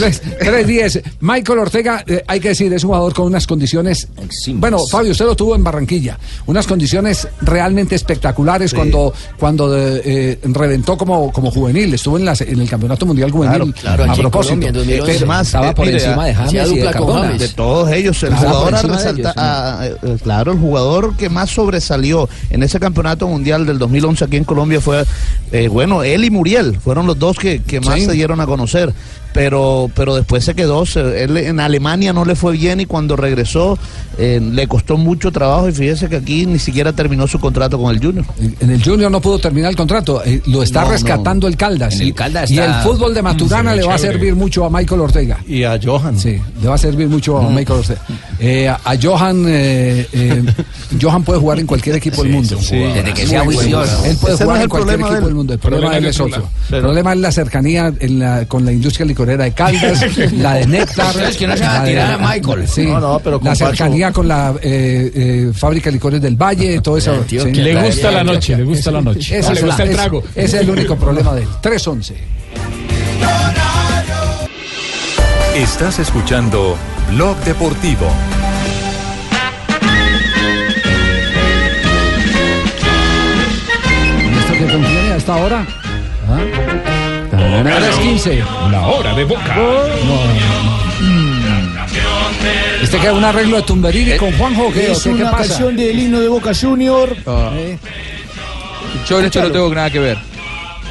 3-10. Michael Ortega, eh, hay que decir, es un jugador con unas condiciones. Bueno, Fabio, usted lo tuvo en Barranquilla. Unas condiciones realmente espectaculares Sí. cuando, cuando eh, eh, reventó como, como juvenil. Estuvo en, las- en el Campeonato Mundial Juvenil. Claro, a aquí en propósito. Colombia, en 2011. Pero- Más, estaba por mire, encima de James y de Cardona. James. De todos ellos, el jugador a encima de resaltar, ellos, sí. a- eh, claro, el jugador que más sobresalió en ese campeonato mundial del 2011 aquí en Colombia fue, eh, bueno, él y Muriel, fueron los dos que, que más Sí. se dieron a conocer. Pero, pero después se quedó, se- él en Alemania no le fue bien y cuando regresó eh, le costó mucho trabajo y fíjese que aquí ni siquiera terminó su contrato con el Junior. En el Junior no pudo terminar el contrato, eh, lo está No, rescatando el Caldas. Y- el Caldas y está- el fútbol de Maturana le va a servir mucho a Michael Ortega. Y a Johan. Sí, le va a servir mucho a Michael Ortega. Eh, a, Johan, eh, eh, Johan puede jugar en cualquier equipo del mundo. Desde que sea juicioso. Él puede Ese jugar en el cualquier problema equipo del mundo. El problema él es otro. El problema es la cercanía en la- con la industria licorera de Caldas, <laughs> la de Néctar. Es que no se va a de- tirar a Michael. Sí, No, no, pero la Pacho- cercanía con la eh, eh, fábrica de licores del Valle, todo eso. Tío, sí. Le gusta la la- noche, le gusta la noche. Ese le es, gusta el trago. ese es el único problema de él. 3-11. Estás escuchando Blog Deportivo. ¿Y esto que contiene a esta hora? A las 15. La hora de Boca. ¿Este que es un arreglo de Tumberini con Juanjo qué? ¿O Es qué, qué una pasa? canción del himno de Boca Junior. Ah. Yo en esto no tengo nada que ver.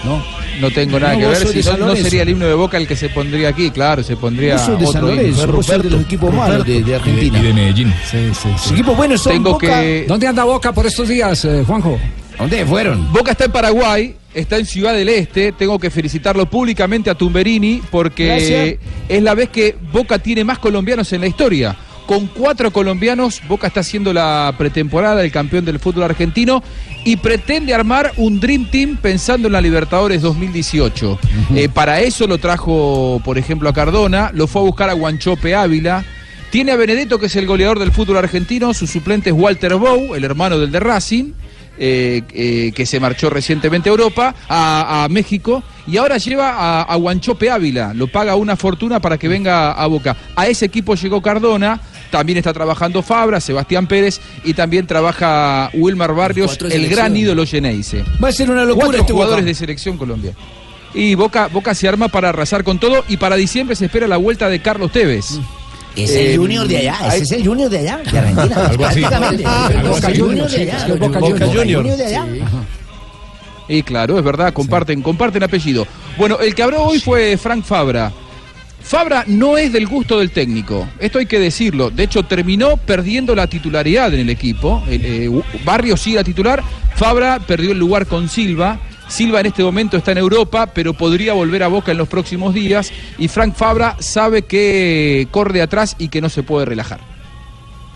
No. No tengo nada No, que ver. Si no, San no sería el himno de Boca el que se pondría aquí, claro, se pondría de San otro himno. Lorenzo, vos sos de los equipos malos de, de Argentina. Y de Medellín. Sí, sí, Los equipos buenos son Tengo Boca. que... ¿Dónde anda Boca por estos días, eh, Juanjo? ¿Dónde fueron? Boca está en Paraguay, está en Ciudad del Este. Tengo que felicitarlo públicamente a Tumberini porque Gracias. es la vez que Boca tiene más colombianos en la historia. Con cuatro colombianos, Boca está haciendo la pretemporada del campeón del fútbol argentino y pretende armar un Dream Team pensando en la Libertadores 2018. Eh, para eso lo trajo, por ejemplo, a Cardona, lo fue a buscar a Guanchope Ávila. Tiene a Benedetto, que es el goleador del fútbol argentino, su suplente es Walter Bow, el hermano del de Racing eh, eh, que se marchó recientemente a Europa, a, a México, y ahora lleva a, a Guanchope Ávila, lo paga una fortuna para que venga a Boca. A ese equipo llegó Cardona, también está trabajando Fabra, Sebastián Pérez, y también trabaja Wilmar Barrios, el gran ídolo Geneise. Va a ser una locura Cuatro este jugadores Boca. de selección Colombia. Y Boca, Boca se arma para arrasar con todo, y para diciembre se espera la vuelta de Carlos Tevez. Es Eh, el Junior de allá, ese hay- es el Junior de allá, de Argentina. <laughs> Algo así. Boca así. Junior de Sí, allá. Boca de. Y claro, es verdad, comparten, comparten apellido. Bueno, el que habló hoy fue Frank Fabra. Fabra no es del gusto del técnico, esto hay que decirlo. De hecho, terminó perdiendo la titularidad en el equipo. El, eh, Barrio sigue la titular, Fabra perdió el lugar con Silva. Silva en este momento está en Europa, pero podría volver a Boca en los próximos días. Y Frank Fabra sabe que corre de atrás y que no se puede relajar.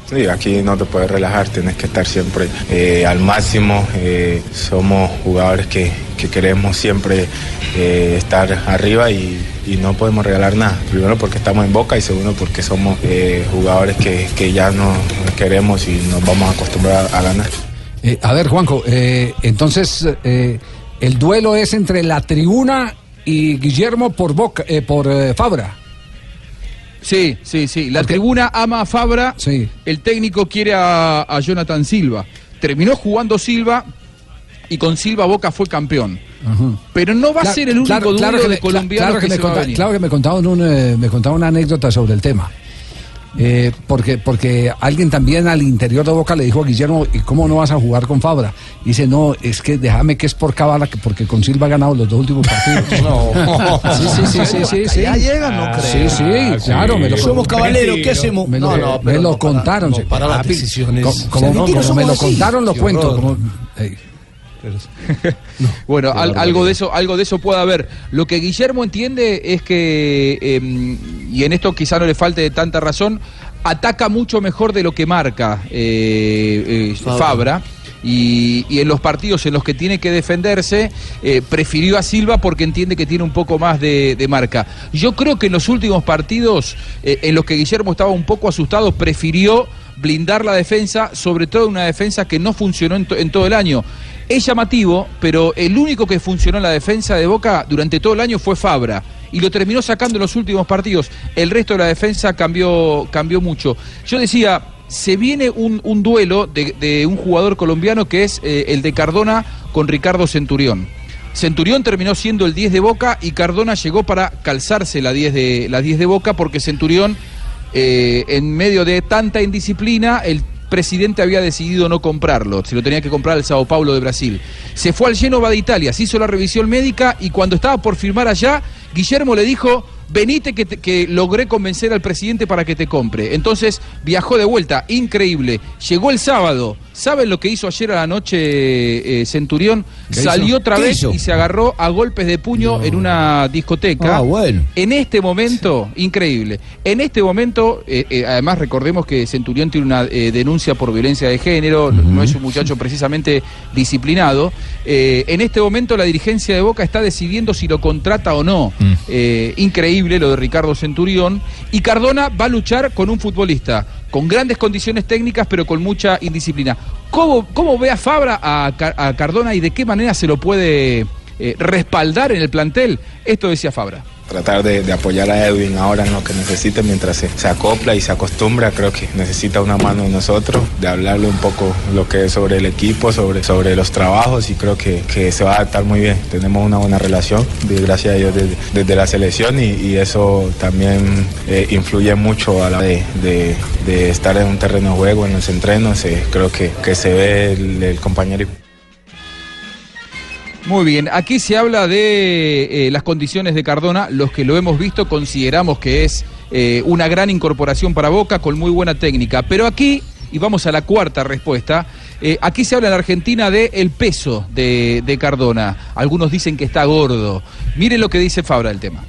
Sí, aquí no te puedes relajar, tienes que estar siempre eh, al máximo. eh, somos jugadores que, que queremos siempre eh, estar arriba y, y no podemos regalar nada. Primero porque estamos en Boca y segundo porque somos eh, jugadores que, que ya no queremos y nos vamos a acostumbrar a ganar. Eh, a ver, Juanjo, eh, entonces eh, el duelo es entre la tribuna y Guillermo por Boca, eh, por eh, Fabra. Sí, sí, sí. La tribuna ama a Fabra. El técnico quiere a, a Jonathan Silva. Terminó jugando Silva y con Silva Boca fue campeón. Pero no va a ser el único claro, duelo claro que de colombianos claro que, que, me se va a venir. claro que me contaban un, eh, me una anécdota sobre el tema. Eh, porque, porque alguien también al interior de Boca le dijo a Guillermo, ¿y cómo no vas a jugar con Fabra? dice, no, es que déjame que es por cabala, que- porque con Silva ha ganado los dos últimos partidos. <laughs> No. Sí, sí, sí, sí, sí, sí. Ya llegan, no creo. Sí, sí, Ah, claro. sí. Me lo, Somos caballeros, ¿qué hacemos? Me lo, No, no, me pero lo no para- contaron. no para las Papi, decisiones. Como, como- me lo contaron, lo cuento. Ey. <laughs> Bueno, al- algo de eso, algo de eso puede haber. Lo que Guillermo entiende es que, eh, y en esto quizá no le falte tanta razón, ataca mucho mejor de lo que marca eh, eh, Fabra. Fabra. y, y en los partidos en los que tiene que defenderse, eh, prefirió a Silva porque entiende que tiene un poco más de, de marca. Yo creo que en los últimos partidos eh, en los que Guillermo estaba un poco asustado, prefirió blindar la defensa, sobre todo una defensa que no funcionó en, to- en todo el año. Es llamativo, pero el único que funcionó en la defensa de Boca durante todo el año fue Fabra. Y lo terminó sacando en los últimos partidos. El resto de la defensa cambió, cambió mucho. Yo decía, se viene un, duelo de, de un jugador colombiano que es eh, el de Cardona con Ricardo Centurión. Centurión terminó siendo el 10 de Boca y Cardona llegó para calzarse la 10 de, la 10 de Boca porque Centurión, eh, en medio de tanta indisciplina, el presidente había decidido no comprarlo, se lo tenía que comprar al Sao Paulo de Brasil. Se fue al Genova de Italia, se hizo la revisión médica y cuando estaba por firmar allá, Guillermo le dijo, venite que, te- que logré convencer al presidente para que te compre. Entonces viajó de vuelta, increíble. Llegó el sábado. ¿Saben lo que hizo ayer a la noche eh, Centurión? ¿Qué Salió hizo? otra ¿Qué vez hizo? y se agarró a golpes de puño en una discoteca. Ah, bueno. En este momento, increíble. En este momento, eh, eh, además recordemos que Centurión tiene una denuncia por violencia de género, no- no es un muchacho precisamente disciplinado. En este momento la dirigencia de Boca está decidiendo si lo contrata o no. Eh, increíble lo de Ricardo Centurión. Y Cardona va a luchar con un futbolista con grandes condiciones técnicas, pero con mucha indisciplina. ¿Cómo, ve a Fabra a Cardona y de qué manera se lo puede eh, respaldar en el plantel? Esto decía Fabra. Tratar de, de apoyar a Edwin ahora en lo que necesite mientras se, se acopla y se acostumbra. Creo que necesita una mano de nosotros, de hablarle un poco lo que es sobre el equipo, sobre, sobre los trabajos y creo que, que se va a adaptar muy bien. Tenemos una buena relación, gracias a Dios, desde, desde la selección y, eso también eh, influye mucho a la de, de- estar en un terreno de juego, en los entrenos. eh, creo que, que se ve el compañero. Muy bien, aquí se habla de eh, las condiciones de Cardona, los que lo hemos visto consideramos que es eh, una gran incorporación para Boca con muy buena técnica, pero aquí, y vamos a la cuarta respuesta, eh, aquí se habla en Argentina de peso de, de Cardona, algunos dicen que está gordo, miren lo que dice Fabra del tema.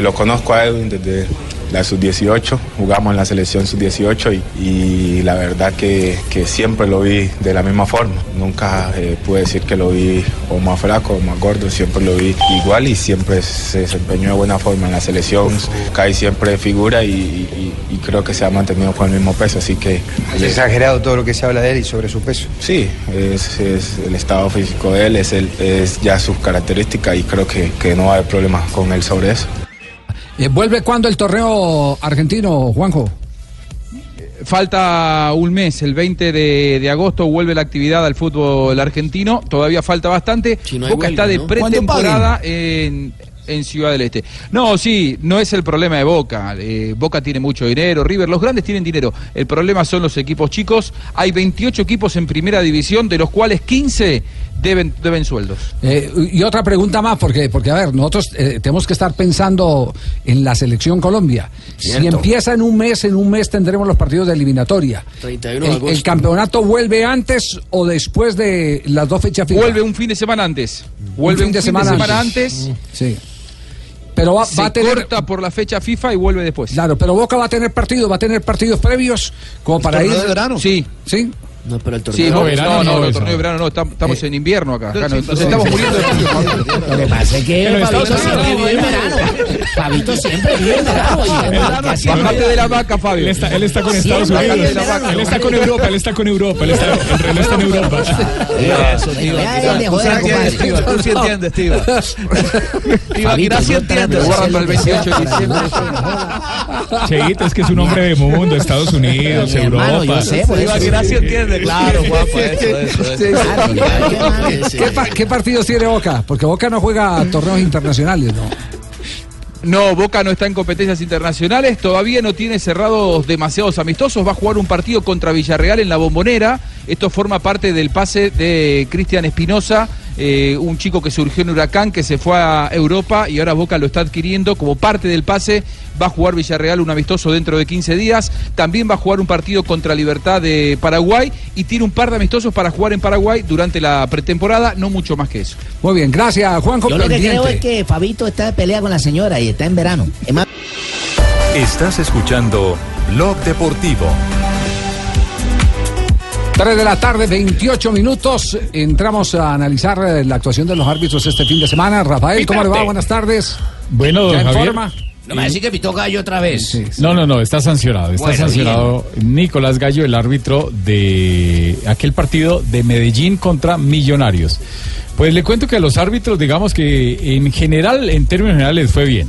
Lo conozco a Edwin desde la sub-18, jugamos en la selección sub-18 y, y la verdad que, que siempre lo vi de la misma forma. Nunca eh, pude decir que lo vi o más flaco o más gordo, siempre lo vi igual y siempre se desempeñó de buena forma en la selección. Cae siempre figura y, y- y creo que se ha mantenido con el mismo peso, así que... Es exagerado todo lo que se habla de él y sobre su peso. Sí, es, es el estado físico de él, es, el, es ya sus características y creo que, que no va a haber problemas con él sobre eso. Eh, ¿Vuelve cuándo el torneo argentino, Juanjo? Falta un mes, el 20 de, de agosto vuelve la actividad al fútbol argentino, todavía falta bastante. no Boca huelga, está de ¿no? pretemporada en, en Ciudad del Este. No, sí, no es el problema de Boca. Eh, Boca tiene mucho dinero, River, los grandes tienen dinero. El problema son los equipos chicos. Hay 28 equipos en primera división, de los cuales 15 deben, deben sueldos. Eh, y otra pregunta más, porque, porque a ver, nosotros eh, tenemos que estar pensando en la selección Colombia. Si empieza en un mes, en un mes tendremos los partidos de eliminatoria. 31 de ¿El, agosto. el campeonato vuelve antes o después de las dos fechas FIFA? Vuelve un fin de semana antes. Vuelve un fin de semana, antes. Sí. Pero va, se va a tener. corta por la fecha FIFA y vuelve después. Claro, pero Boca va a tener partidos, va a tener partidos previos como para ir. de verano? Sí. Sí. No, pero el Sí, no, no, no, el torneo de verano no, tam- estamos en invierno acá. acá nos, nos estamos muriendo de frío. Lo que pasa es que Fabito siempre vive en verano. Fabito siempre vive en verano. Bajate de la vaca, Fabio. Él está, él está con Estados Unidos. verano. Él está con Europa, él está con Europa. Él está, el reloj está en Europa. Eso, tío. Tú sí entiendes, Tiva, tú sí entiende. Guarda para el 28 de diciembre. Cheito, es que es un hombre de mundo, Estados Unidos, Europa. Tibaquirá sí entiende, claro, guapa, eso, eso, eso. Sí. ¿Qué, pa- qué partidos tiene Boca? Porque Boca no juega torneos internacionales, ¿no? No, Boca no está en competencias internacionales, todavía no tiene cerrados demasiados amistosos, va a jugar un partido contra Villarreal en la bombonera, esto forma parte del pase de Cristian Espinosa, eh, un chico que surgió en Huracán, que se fue a Europa y ahora Boca lo está adquiriendo como parte del pase, va a jugar Villarreal un amistoso dentro de 15 días, también va a jugar un partido contra Libertad de Paraguay y tiene un par de amistosos para jugar en Paraguay durante la pretemporada, no mucho más que eso. Muy bien, gracias, Juanjo. Yo lo que creo es que Fabito está de pelea con la señora y está en verano. Estás escuchando Blog Deportivo. 3 de la tarde, 28 minutos. Entramos a analizar eh, la actuación de los árbitros este fin de semana. Rafael, ¿cómo le va? Buenas tardes. Bueno, don ¿Ya en Javier. forma? No me decís que pitó gallo otra vez. No, no, no, está sancionado. Está Bueno, sancionado Nicolás Gallo, el árbitro de aquel partido de Medellín contra Millonarios. Pues le cuento que a los árbitros, digamos que en general, en términos generales, fue bien.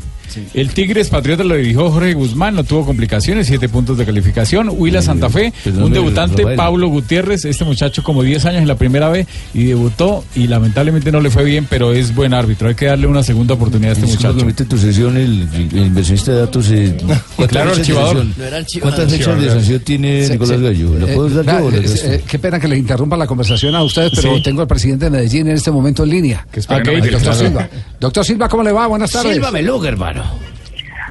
El Tigres Patriota lo dirigió Jorge Guzmán, no tuvo complicaciones, siete puntos de calificación. Huila Santa Fe, perdón, un debutante. Pablo Gutiérrez, este muchacho como 10 años en la primera vez y debutó y lamentablemente no le fue bien, pero es buen árbitro. Hay que darle una segunda oportunidad a este muchacho. permite tu sesión, el, el inversionista de datos. Eh, <laughs> ¿cuántas Claro, archivador. sanción? No era archivador. ¿Cuántas fechas de sanción tiene Sí, Nicolás sí. Gallo? ¿La Eh, puedes dar yo le eh, qué pena que les interrumpa la conversación a ustedes, pero Sí. tengo al presidente de Medellín en este momento en línea. espera, Ok, no doctor Silva. Doctor Silva, ¿cómo le va? Buenas tardes. Silva Meluga, hermano.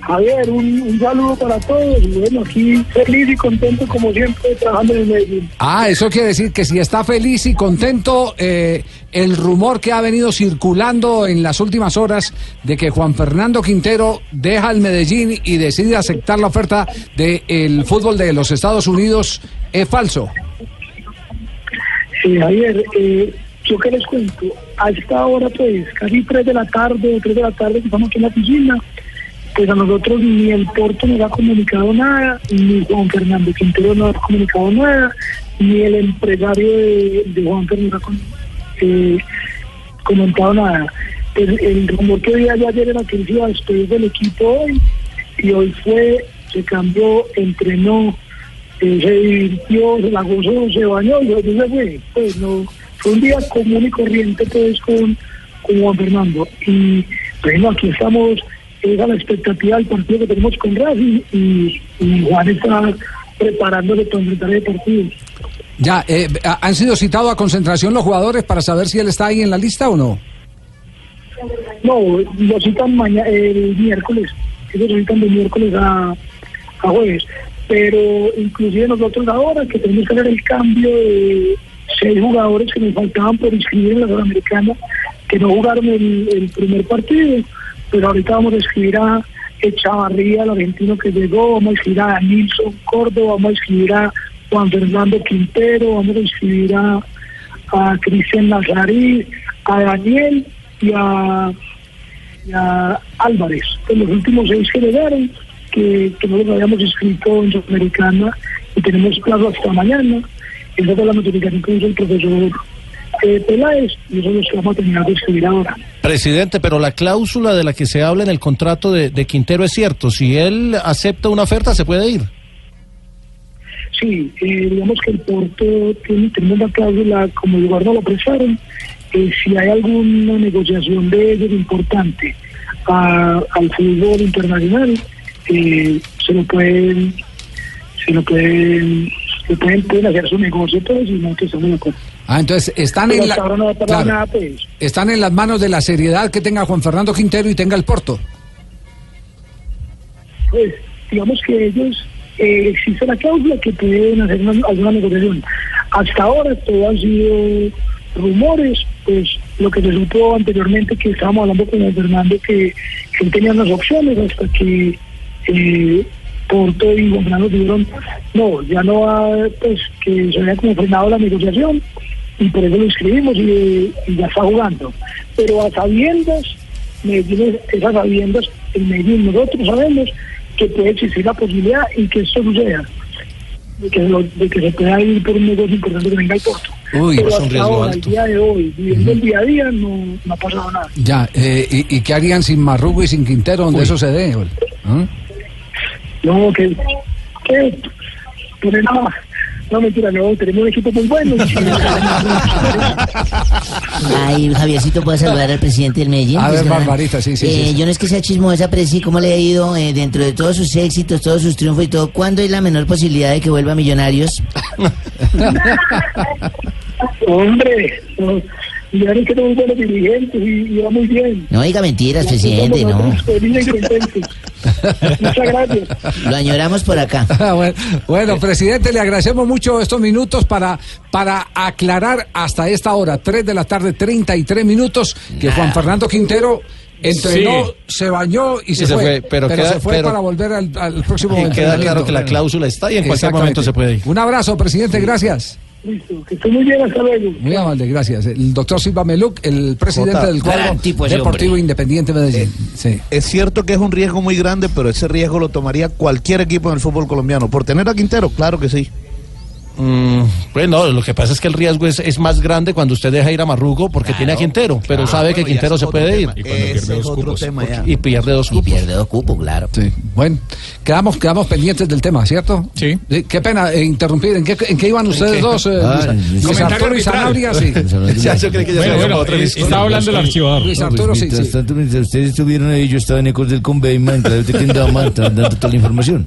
Javier, un, un saludo para todos. Bueno, aquí feliz y contento como siempre trabajando en el Medellín. Ah, eso quiere decir que si está feliz y contento, eh, el rumor que ha venido circulando en las últimas horas de que Juan Fernando Quintero deja el Medellín y decide aceptar la oferta del fútbol de los Estados Unidos es falso. Sí, Javier, eh, yo que les cuento, a esta hora pues casi 3 de la tarde o 3 de la tarde que estamos aquí en la piscina, pues a nosotros ni el Porto nos ha comunicado nada, ni Juan Fernando Quintero nos ha comunicado nada, ni el empresario de, Juan Fernando ha eh, comentado nada. El, rumor que había ayer era que él iba a despedir del equipo hoy, y hoy fue, se cambió, entrenó, eh, se divirtió, se la gozó, se bañó y hoy se fue. Pues no, fue un día común y corriente pues con, con Juan Fernando. Y bueno, aquí estamos, es a la expectativa del partido que tenemos con Racing y, y Juan está preparándose para enfrentar el partido. Ya, eh, ¿han sido citados a concentración los jugadores para saber si él está ahí en la lista o no? No, lo citan mañana, el miércoles. Ellos lo citan de miércoles a, a jueves. Pero inclusive nosotros ahora que tenemos que hacer el cambio de seis jugadores que nos faltaban por inscribir en la Sudamericana, que no jugaron el, el primer partido, pero ahorita vamos a escribir a Echavarría, el argentino que llegó, vamos a escribir a Nilson Córdoba, vamos a escribir a Juan Fernando Quintero, vamos a escribir a, a Cristian Nazarí, a Daniel y a, a Álvarez, de los últimos seis que llegaron, que, que no los habíamos inscrito en Sudamericana y tenemos plazo hasta mañana. Esa fue la notificación que hizo el profesor eh, Peláez y eso es lo que vamos a terminar de escribir ahora. Presidente, pero la cláusula de la que se habla en el contrato de, de Quintero es cierto. Si él acepta una oferta, se puede ir. Sí, eh, digamos que el Porto tiene, una cláusula, como el lugar no lo prestaron, eh, si hay alguna negociación de ellos importante a- al fútbol internacional, eh, se lo pueden, se lo pueden, se pueden, pueden hacer su negocio pues y nosotros estamos de acuerdo. Ah, entonces están Pero en, la- no claro, nada pues. están en las manos de la seriedad que tenga Juan Fernando Quintero y tenga el Porto. pues digamos que ellos eh, existe la cláusula que pueden hacer una- alguna negociación. Hasta ahora todo han sido rumores, pues lo que se supo anteriormente que estábamos hablando con el Fernando que, que él tenía unas opciones hasta que eh, Porto y Fernando dijeron no, ya no va, pues que se había como frenado la negociación y por eso lo inscribimos y, y ya está jugando. Pero a sabiendas, Medellín, esas sabiendas, en Medellín nosotros sabemos que puede existir la posibilidad y que esto suceda, de que, lo- de que se pueda ir por un negocio importante que venga al Porto. Uy, Pero es un riesgo ahora, alto. el día de hoy, viviendo el día a día, no, no ha pasado nada. Ya, eh, y, y qué harían sin Marrugo y sin Quintero donde eso se dé? ¿Ah? No, que, que, poner nada. No, mentira, no, tenemos un equipo muy bueno. Ay, Javiercito, ¿puedo saludar al presidente del Medellín? A ver, Barbarita, sí, sí, Eh, sí. Yo no es que sea chismosa, pero sí, ¿cómo le ha ido eh, dentro de todos sus éxitos, todos sus triunfos y todo? ¿Cuándo hay la menor posibilidad de que vuelva a Millonarios? <laughs> Hombre, no, ya es que tenemos buenos dirigentes y, y va muy bien. No diga mentiras, presidente, no. Felices y contentos. Muchas gracias. Lo añoramos por acá. <laughs> bueno, bueno, presidente, le agradecemos mucho estos minutos para, para aclarar hasta esta hora, 3 de la tarde, 33 minutos, que Juan Fernando Quintero entrenó, Sí. se bañó y, se, se fue. fue, pero queda- se fue pero- para volver al, al próximo Y queda claro que la cláusula está y en cualquier momento se puede ir. Un abrazo, presidente, gracias. Listo, que esté muy bien, hasta luego. Muy amable, gracias. El doctor Silva Meluc, el presidente Jota, del cuadro tipo Deportivo hombre. Independiente Medellín. Sí. Es cierto que es un riesgo muy grande, pero ese riesgo lo tomaría cualquier equipo en el fútbol colombiano. ¿Por tener a Quintero? Claro que sí. Mm, pues no, lo que pasa es que el riesgo es, es más grande cuando usted deja ir a Marrugo porque tiene a Quintero, pero claro, sabe que bueno, Quintero se puede ir. tema. Y cuando Ese pierde dos cupos. tema. Y pierde dos cupos. Y pierde dos cupos, claro. Sí. Bueno, quedamos, quedamos pendientes del tema, ¿cierto? Sí. Qué pena eh, interrumpir. ¿En qué, en qué iban ustedes qué? dos? eh, Ah, Luis- Arturo y. Sanabria, sí. <laughs> Ya, yo creí que ya Bueno, bueno, otra vez. estaba hablando el archivador. Luis Arturo, sí, mientras sí. tanto, mientras ustedes estuvieron ahí, yo estaba en Ecos del Conveyman, dando toda la información.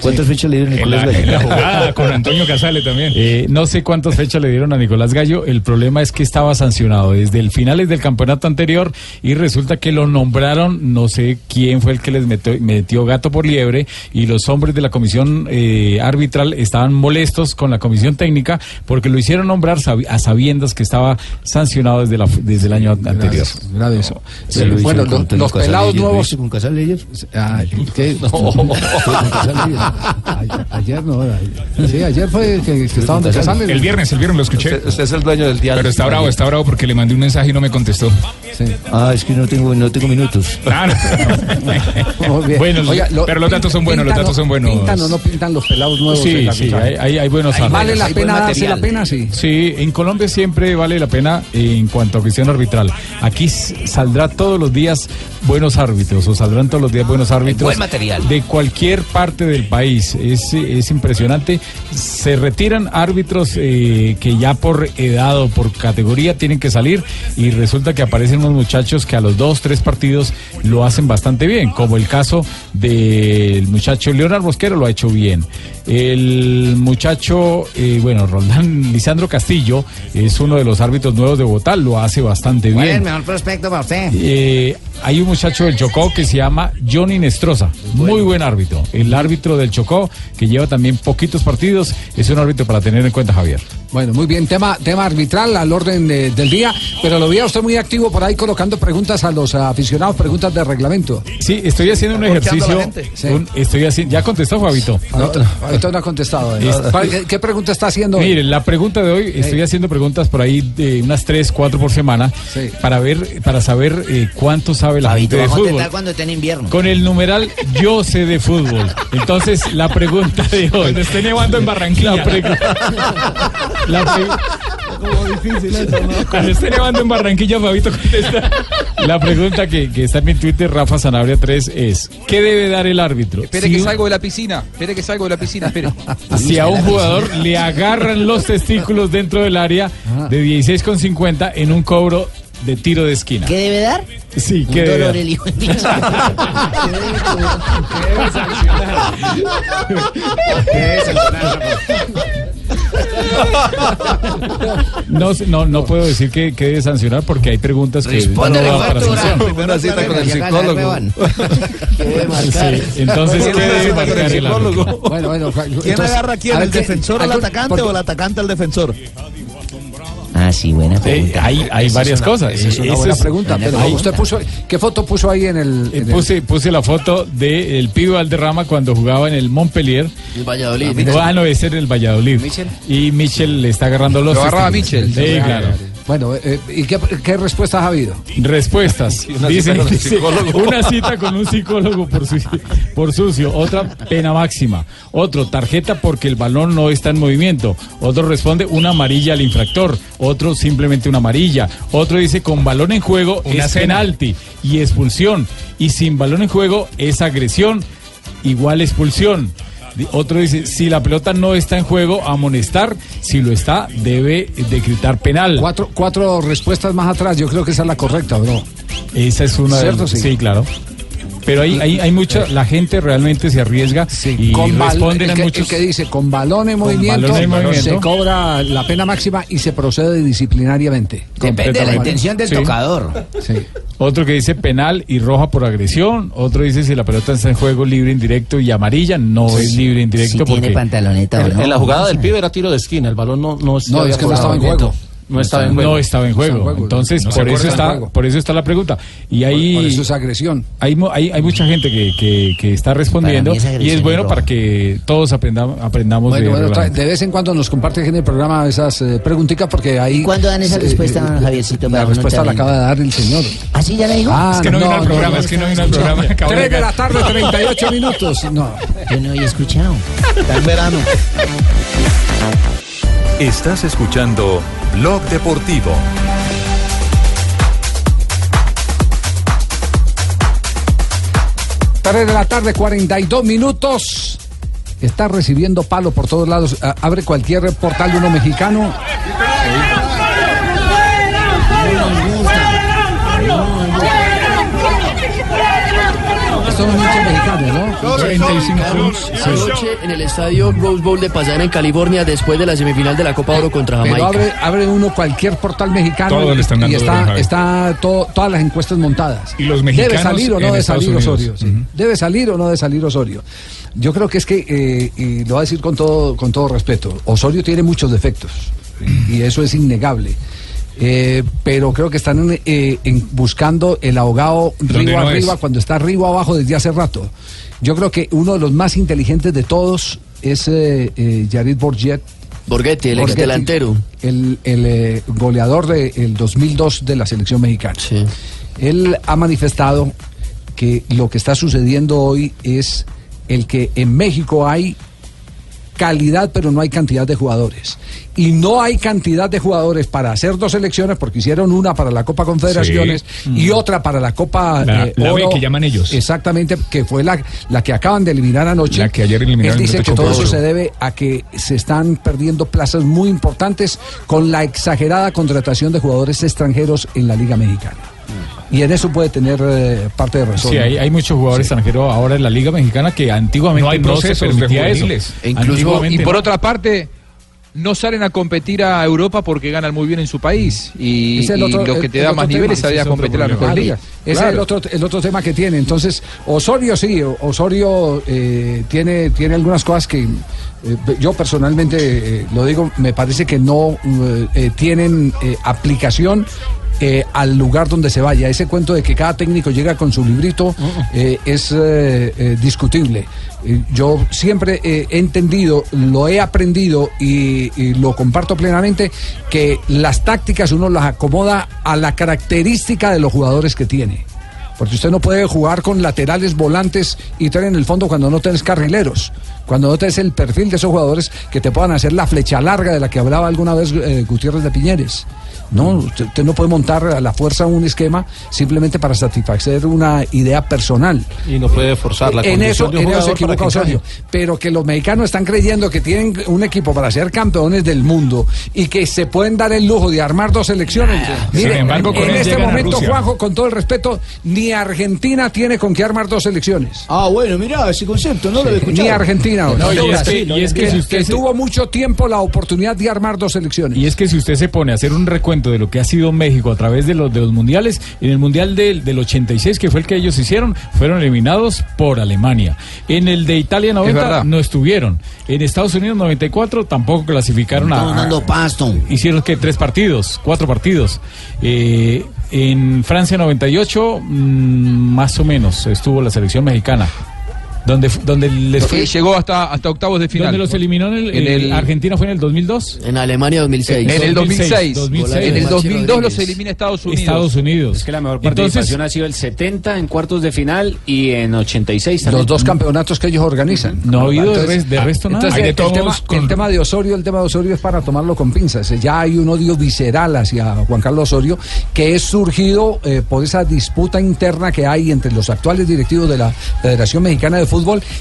¿Cuántas fechas le dieron Nicolás en la jugada con Antonio También. Eh, no sé cuántas fechas le dieron a Nicolás Gallo. El problema es que estaba sancionado desde el finales del campeonato anterior y resulta que lo nombraron, no sé quién fue el que les metió, metió gato por liebre y los hombres de la comisión eh, arbitral estaban molestos con la comisión técnica porque lo hicieron nombrar sabi- a sabiendas que estaba sancionado desde, la, desde el año anterior. Grave eso. Sí, Sí, lo bueno, los, pelados ayer, ¿lo nuevos. con Casale ayer? Ay, ¿qué? <laughs> No. Con ayer. Ay- Ayer no, sí, ayer fue que, que estaban. El viernes, el viernes lo escuché. Usted, usted es el dueño del diario. Pero está bravo, está bravo porque le mandé un mensaje y no me contestó. Ah, es que no tengo, no tengo minutos. Claro. <laughs> Muy bien. Bueno, Oiga, lo- pero los datos son buenos, los datos son buenos. ¿Pintan o no pintan los pelados nuevos? Sí, sí, hay, hay, hay buenos ¿Vale árbitros. la pena darse la pena? Sí. Sí, en Colombia siempre vale la pena en cuanto a cuestión arbitral. Aquí saldrá todos los días buenos árbitros o saldrán todos los días buenos árbitros. Buen material. De cualquier parte del país. Es, es impresionante. Se retiran árbitros eh, que ya por edad o por categoría tienen que salir y resulta que aparecen unos muchachos que a los dos, tres partidos lo hacen bastante bien, como el caso del muchacho Leonardo Mosquero lo ha hecho bien. El muchacho, eh, bueno, Roldán Lisandro Castillo es uno de los árbitros nuevos de Bogotá, lo hace bastante ¿Cuál es el bien. mejor prospecto para usted? Eh, hay un muchacho del Chocó que se llama Johnny Nestroza, muy buen árbitro. El árbitro del Chocó, que lleva también poquitos partidos, es un árbitro para tener en cuenta, Javier. Bueno, muy bien, tema, tema arbitral al orden de- del día, pero lo vi a usted muy activo por ahí colocando preguntas a los aficionados, preguntas de reglamento. Sí, estoy haciendo un ejercicio. un- estoy haciendo, ya contestó Fabito. Ahorita no ha contestado. ¿eh? Es- ¿Cuál- ¿Qué, qué pregunta está haciendo? hoy? Mire, la pregunta de hoy, estoy haciendo preguntas por ahí de unas tres, cuatro por semana para ver, para saber eh, cuánto sabe la gente Fabito, de fútbol. cuando esté en invierno. Con el numeral yo sé de fútbol. Entonces, la pregunta de hoy. Cuando esté nevando en Barranquilla. La <laughs> la <laughs> pre- Cuando esté nevando en Barranquilla, Fabito contesta. La pregunta que, que está en mi Twitter, Rafa Sanabria 3, es: ¿qué debe dar el árbitro? Espere Si que un- salgo de la piscina. Espere que salgo de la piscina. Espere. <laughs> si a un jugador le agarran los testículos dentro del área de 16,50 en un cobro de tiro de esquina. ¿Qué debe dar? Sí, Un ¿qué debe dar? el hijo de <laughs> No, sé, no, no puedo decir que, que debe sancionar porque hay preguntas que Respóndele, no da para factura. sanción. Primera cita con el psicólogo. <laughs> Sí, entonces, ¿qué debe marcar el psicólogo. Bueno, bueno, ¿Quién entonces, agarra a quién? ¿El ¿qué- defensor al atacante porque- o el atacante al defensor? Ah, sí, buena Eh, pregunta. hay varias es una- cosas. Esa es una Esa buena es- pregunta. Pero usted puso, ¿qué foto puso ahí en el? eh, en el- puse, puse la foto del pibe Valderrama cuando jugaba en el Montpellier. El Valladolid. Ah, no, ese era el Valladolid. Y Michel le está agarrando los Lo agarraba. Michel. Sí, claro. Bueno, eh, ¿y qué, qué respuestas ha habido? Respuestas. Una Dice, cita <laughs> una cita con un psicólogo por, su- por sucio. Otra, pena máxima. Otro, tarjeta porque el balón no está en movimiento. Otro responde, una amarilla al infractor. Otro, simplemente una amarilla. Otro dice, con balón en juego Una es cena. penalti y expulsión. Y sin balón en juego es agresión, igual expulsión. Otro dice, si la pelota no está en juego, amonestar. Si lo está, debe decretar penal. Cuatro, cuatro respuestas más atrás, yo creo que esa es la correcta, bro. Esa es una ¿Cierto? de Sí. sí. claro. Pero hay, hay, hay mucha, la gente realmente se arriesga y Con responden el, a que, muchos. el que dice con balón en movimiento, se cobra la pena máxima y se procede disciplinariamente. Depende de la intención del Sí. tocador. Otro que dice penal y roja por agresión. Otro dice si la pelota está en juego libre, indirecto y amarilla. No Sí. es libre, indirecto. Tiene porque pantaloneta En, no. en la jugada del pibe era tiro de esquina, el balón no, no, No, es que no estaba en juego. No estaba en juego. No estaba en juego. Entonces, No por, eso está, juego. por eso está la pregunta. Y ahí, Por- por eso es agresión. Hay, hay, hay mucha gente que, que, que está respondiendo es y es bueno para que todos aprendamos, aprendamos Bueno, de bueno, de vez en cuando nos comparte en el programa esas eh, preguntitas porque ahí... ¿Cuándo dan esa respuesta, eh, Javiercito? La respuesta la acaba de dar el señor. ¿Ah, sí, ya la dijo? Ah, Es que no vino al programa, es que no vino al programa, acabo de 3 de la tarde, 38 minutos. No. Yo no había escuchado. Está en verano. Estás escuchando Blog Deportivo. Tres de la tarde, 42 minutos. Está recibiendo palo por todos lados. A- Abre cualquier portal de uno mexicano. Son hinchas mexicanos, ¿no? 35 Anoche en el estadio Rose Bowl de Pasadena, en California, después de la semifinal de la Copa Oro contra Pero Jamaica. abre, abre uno cualquier portal mexicano Todo le están y está, está todo- todas las encuestas montadas. Y los ¿Debe mexicanos salir o no debe Estados salir Unidos. Osorio? sí. ¿Debe salir o no debe salir Osorio? Yo creo que es que, eh, y lo voy a decir con todo, con todo respeto, Osorio tiene muchos defectos y eso es innegable. Eh, pero creo que están eh, en- buscando el ahogado río no arriba es. cuando está río abajo desde hace rato. Yo creo que uno de los más inteligentes de todos es eh, eh, Jared Borget. Borghetti, el Borghetti, exdelantero. El, el, eh, goleador del 2002 de la selección mexicana. Él ha manifestado que lo que está sucediendo hoy es el que en México hay calidad, pero no hay cantidad de jugadores. Y no hay cantidad de jugadores para hacer dos elecciones, porque hicieron una para la Copa Confederaciones Sí. y Mm. otra para la Copa La- eh, la B Oro. que llaman ellos. Exactamente, que fue la, la que acaban de eliminar anoche. La que ayer eliminaron Él dice que todo eso se debe a que se están perdiendo plazas muy importantes con la exagerada contratación de jugadores extranjeros en la Liga Mexicana. Y en eso puede tener eh, parte de razón. Sí, hay, hay muchos jugadores extranjeros ahora en la Liga Mexicana que antiguamente No hay no, se procesos de permitía eso. E incluso, y por no. otra parte, no salen a competir a Europa porque ganan muy bien en su país. Y, Es el y otro- lo que te el da más niveles es salir a competir a la problema. mejor Ah, liga. Ese es el otro, el otro tema que tiene. Entonces, Osorio sí, Osorio eh, tiene, tiene algunas cosas que eh, yo personalmente eh, lo digo, me parece que no tienen eh, aplicación. Eh, al lugar donde se vaya. Ese cuento de que cada técnico llega con su librito eh, es eh, eh, discutible. Yo siempre he entendido, lo he aprendido y, y lo comparto plenamente, que las tácticas uno las acomoda a la característica de los jugadores que tiene. Porque usted no puede jugar con laterales, volantes y tener en el fondo cuando no tenés carrileros. Cuando no tenés el perfil de esos jugadores que te puedan hacer la flecha larga de la que hablaba alguna vez eh, Gutiérrez de Piñeres. No, usted, usted no puede montar a la fuerza un esquema simplemente para satisfacer una idea personal. Y no puede forzar la en eso, condición de un en eso se equivoca Osorio. Pero que los mexicanos están creyendo que tienen un equipo para ser campeones del mundo y que se pueden dar el lujo de armar dos selecciones. Mire, Sin embargo, con en él este momento. Juanjo, con todo el respeto, ni Argentina tiene con qué armar dos selecciones. Ah, bueno, mira ese concepto, no lo escuchado. Ni Argentina. No, y es que- y es que si usted que se- tuvo mucho tiempo la oportunidad de armar dos selecciones. Y es que si usted se pone a hacer un recuento de lo que ha sido México a través de los, de los mundiales, en el mundial del, del 86, que fue el que ellos hicieron, fueron eliminados por Alemania. En el de Italia 90 verdad. no estuvieron. En Estados Unidos 94 tampoco clasificaron a. Estamos dando pasto. Hicieron que tres partidos, cuatro partidos. Eh, en Francia 98, mm, más o menos, estuvo la selección mexicana. Donde, donde les fue. Llegó hasta, hasta octavos de final. Donde los eliminó en el, En el- Argentina fue en el 2002. En Alemania 2006. En el 2006. 2006. En el Machi 2002 los elimina Estados Unidos. Estados Unidos. Es que la mejor Entonces- participación ha sido el 70 en cuartos de final y en 86 también. Los dos campeonatos que ellos organizan. No ha habido de Entonces- res- de resto nada. Entonces, Hay de el, todos tema, modos con- el tema de Osorio, el tema de Osorio es para tomarlo con pinzas. Ya hay un odio visceral hacia Juan Carlos Osorio que es surgido eh, por esa disputa interna que hay entre los actuales directivos de la Federación Mexicana de Fútbol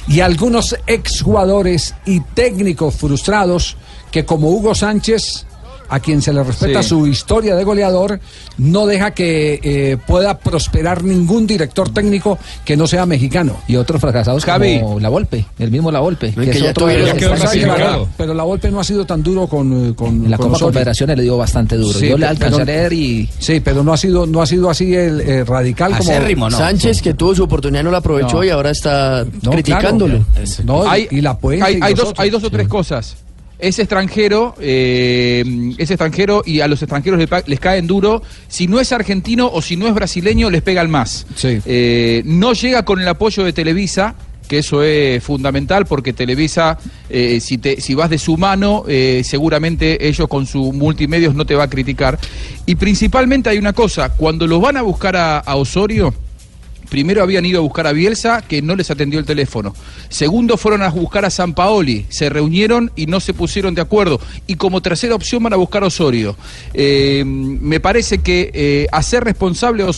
y algunos exjugadores y técnicos frustrados que como Hugo Sánchez a quien se le respeta Sí. su historia de goleador, no deja que eh, pueda prosperar ningún director técnico que no sea mexicano. Y otros fracasados Javi. como La Volpe, el mismo La Volpe. que es otro ya que la- clasificado. pero la Volpe no ha sido tan duro con, eh, con En la con Copa Osorio. Confederaciones le dio bastante duro. Sí, Yo le pero- alcancé a leer y Sí, pero no ha sido, no ha sido así el eh, radical como. Acérrimo, no. Sánchez, que tuvo su oportunidad, no la aprovechó No. y ahora está No, criticándolo. claro. No, hay, y la puente hay, y hay dos, hay dos o tres cosas. Es extranjero, eh, es extranjero y a los extranjeros les, les caen duro. Si no es argentino o si no es brasileño, les pegan más. Eh, no llega con el apoyo de Televisa, que eso es fundamental porque Televisa, eh, si, te, si vas de su mano, eh, seguramente ellos con sus multimedios no te va a criticar. Y principalmente hay una cosa, cuando los van a buscar a, a Osorio, Primero habían ido a buscar a Bielsa, que no les atendió el teléfono. Segundo, fueron a buscar a San Paoli. Se reunieron y no se pusieron de acuerdo. Y como tercera opción van a buscar a Osorio. Eh, me parece que eh, hacer responsable a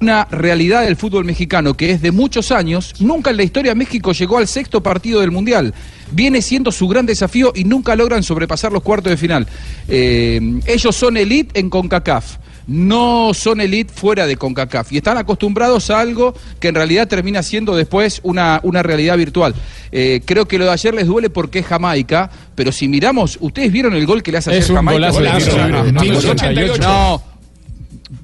una realidad del fútbol mexicano que es de muchos años, nunca en la historia México llegó al sexto partido del Mundial. Viene siendo su gran desafío y nunca logran sobrepasar los cuartos de final. Eh, ellos son elite en CONCACAF. No son elite fuera de CONCACAF y están acostumbrados a algo que en realidad termina siendo después una, una realidad virtual. Eh, creo que lo de ayer les duele porque es Jamaica, pero si miramos, ¿ustedes vieron el gol que le hace Es ayer un Jamaica? no, minuto minuto 88. No,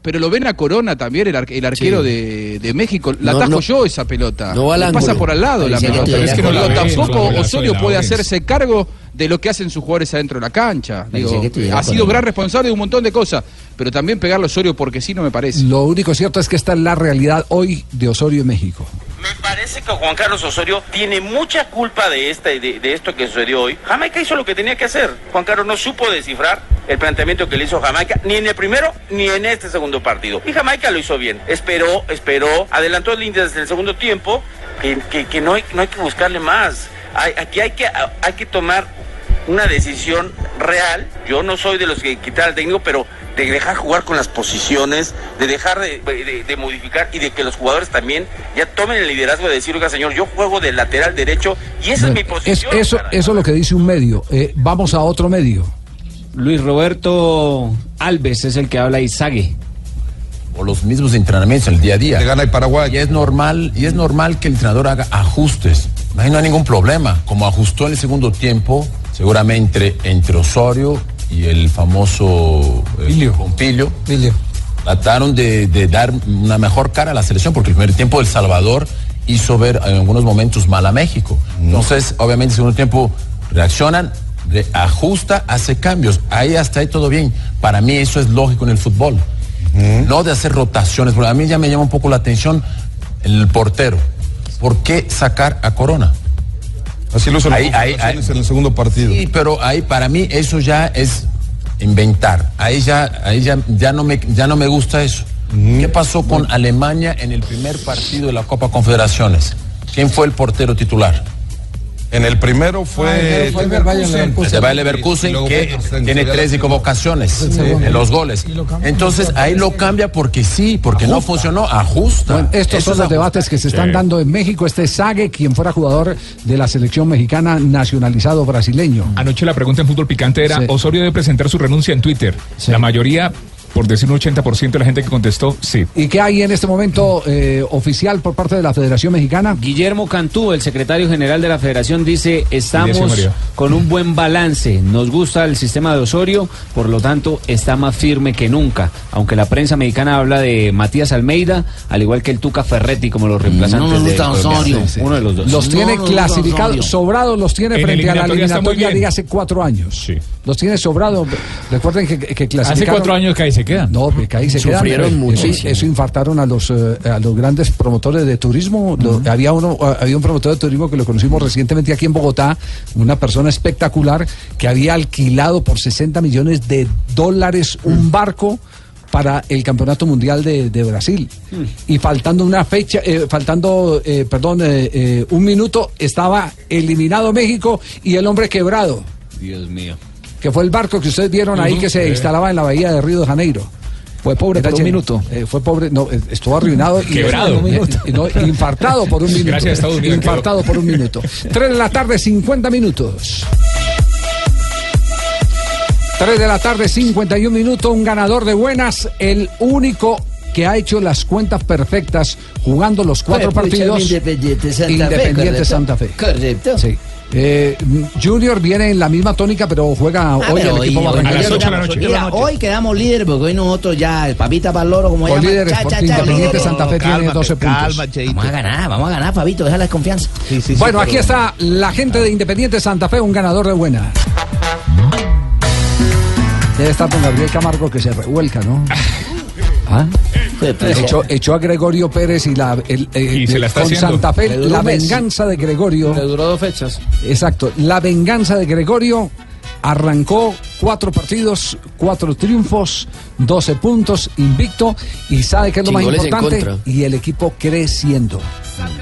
pero lo ven a Corona también, el, ar- el arquero Sí. de, de México. La atajo no. yo esa pelota. No pasa por al lado la pelota. Es que no, gol. lo- tampoco Osorio la puede hacerse cargo de lo que hacen sus jugadores adentro de la cancha. Digo, ha sido gran responsable de un montón de cosas, pero también pegarle a Osorio porque sí no me parece. Lo único cierto es que esta es la realidad hoy de Osorio en México. Me parece que Juan Carlos Osorio tiene mucha culpa de, esta, de, de esto que sucedió hoy. Jamaica hizo lo que tenía que hacer. Juan Carlos no supo descifrar el planteamiento que le hizo Jamaica, ni en el primero ni en este segundo partido. Y Jamaica lo hizo bien. Esperó, esperó, adelantó el India desde el segundo tiempo, que, que- que no, hay, no hay que buscarle más. Hay- aquí hay que, hay que tomar una decisión real. Yo no soy de los que quitar al técnico, pero de dejar jugar con las posiciones, de dejar de, de- de modificar y de que los jugadores también ya tomen el liderazgo de decir, oiga señor, yo juego de lateral derecho y esa es mi Es, posición. eso, eso es lo que dice un medio. Eh, vamos a otro medio. Luis Roberto Alves es el que habla Izague. o los mismos entrenamientos en el día a día. gana el Paraguay. Y es normal, y es normal que el entrenador haga ajustes. Ahí no hay ningún problema. Como ajustó en el segundo tiempo, seguramente entre Osorio y el famoso eh, Pompilio, trataron de, de dar una mejor cara a la selección, porque el primer tiempo El Salvador hizo ver en algunos momentos mal a México. Entonces, obviamente, en el segundo tiempo reaccionan, re- ajusta, hace cambios. Ahí hasta ahí todo bien. Para mí eso es lógico en el fútbol. No de hacer rotaciones, porque a mí ya me llama un poco la atención el portero. ¿Por qué sacar a Corona? Así lo hizo Ahí- ahí- en el segundo partido. Sí, pero ahí para mí eso ya es inventar. Ahí ya, ahí ya, ya no me, ya no me gusta eso. ¿Qué pasó con Alemania en el primer partido de la Copa Confederaciones? ¿Quién fue el portero titular? En el primero fue. fue el Bayern Leverkusen. El Bayer Leverkusen, Y que tiene que 13 convocaciones en los goles. Entonces ahí lo cambia porque sí, porque no funcionó, ajusta. Bueno, estos Eso son los debates que se están Sí. dando en México. Este es Sague, quien fuera jugador de la selección mexicana nacionalizado brasileño. Anoche la pregunta en Fútbol Picante era, Sí. Osorio debe presentar su renuncia en Twitter. La mayoría, por decir un 80% de la gente que contestó, sí. ¿Y qué hay en este momento eh, oficial por parte de la Federación Mexicana? Guillermo Cantú, el secretario general de la federación, dice, estamos con un buen balance, nos gusta el sistema de Osorio, por lo tanto está más firme que nunca, aunque la prensa mexicana habla de Matías Almeida, al igual que el Tuca Ferretti como los reemplazantes nos de gusta colombianos. Osorio. Sí, sí. Uno de los dos. Los tiene clasificados, sobrados los tiene En frente a la eliminatoria de hace cuatro años. Los tiene sobrados. Recuerden que, que clasificaron. Hace cuatro años que ahí se quedan. No, que ahí se quedan. Sufrieron Eso- muchísimo. Eso, infartaron a los eh, a los grandes promotores de turismo. Lo- había uno eh, había un promotor de turismo que lo conocimos recientemente aquí en Bogotá, una persona espectacular que había alquilado por 60 millones de dólares un barco para el campeonato mundial de, de Brasil y faltando una fecha eh, faltando eh, perdón eh, eh, un minuto estaba eliminado México y el hombre quebrado Dios mío. Que fue el barco que ustedes vieron ahí que se Eh. instalaba en la bahía de Río de Janeiro. Fue pobre Por un minuto. Eh, fue pobre, no, eh, estuvo arruinado. y- Quebrado. eh, eh, no, infartado por un <laughs> minuto. Gracias a Estados Unidos Infartado por un minuto. Tres de la tarde, 50 minutos. 3 de la tarde, 51 minutos. Un ganador de buenas, el único que ha hecho las cuentas perfectas jugando los cuatro partidos. Independiente Santa Fe, Independiente correcto. Santa Fe. Correcto. Sí. Eh, Junior viene en la misma tónica, pero juega ah, hoy pero el hoy, equipo hoy, a las 8 de la noche. Mira, hoy quedamos líder porque hoy nosotros ya, el papita para el loro, como llaman. líder, Independiente Santa Fe tiene 12 puntos. vamos a ganar, vamos a ganar, papito, deja la desconfianza. Sí, sí, bueno, aquí está la gente de Independiente Santa Fe, un ganador de buena. Debe estar con Gabriel Camargo que se revuelca, ¿no? <laughs> ¿Ah? Echó, echó a Gregorio Pérez y, la, el, eh, Y se la está con haciendo. Santa Fe la venganza de Gregorio. Le duró dos fechas. Exacto, la venganza de Gregorio arrancó cuatro partidos, cuatro triunfos, 12 puntos, invicto y sabe que es lo más importante y el equipo creciendo.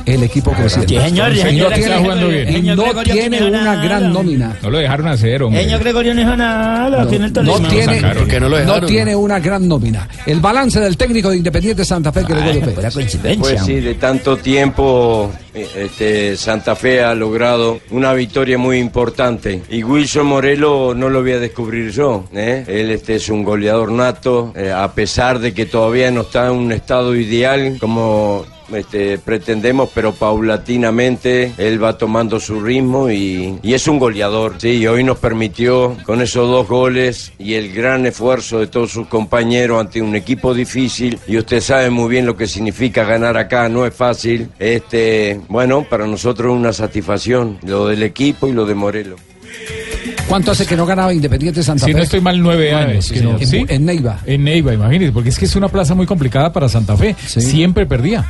El equipo creciendo. Sí, señor, y señor, no señor, tiene, jugando bien. y Señor no Gregorio tiene Quintana. una gran nómina. No lo dejaron hacer, hombre. Señor Gregorio no hizo nada, No, tiene el no Tolima. tiene, sacaron. ¿Por qué no lo no dejaron? tiene una gran nómina. El balance del técnico de Independiente Santa Fe, Gregorio Pérez. coincidencia. Pues sí, de tanto tiempo eh, este, Santa Fe ha logrado una victoria muy importante. Y Wilson Morelo no lo voy a descubrir yo. ¿eh? Él este, es un goleador nato, eh, a pesar de que todavía no está en un estado ideal como este, pretendemos, pero paulatinamente él va tomando su ritmo y, y es un goleador. Sí, y hoy nos permitió con esos dos goles y el gran esfuerzo de todos sus compañeros ante un equipo difícil. Y usted sabe muy bien lo que significa ganar acá, no es fácil. Este, bueno, para nosotros es una satisfacción, lo del equipo y lo de Morelos. ¿Cuánto hace que no ganaba Independiente Santa Si Fe? no estoy mal, nueve Nueve, años. sí, que no- señor. ¿sí? En- Neiva. En Neiva, imagínese, porque es que es una plaza muy complicada para Santa Fe. Siempre perdía.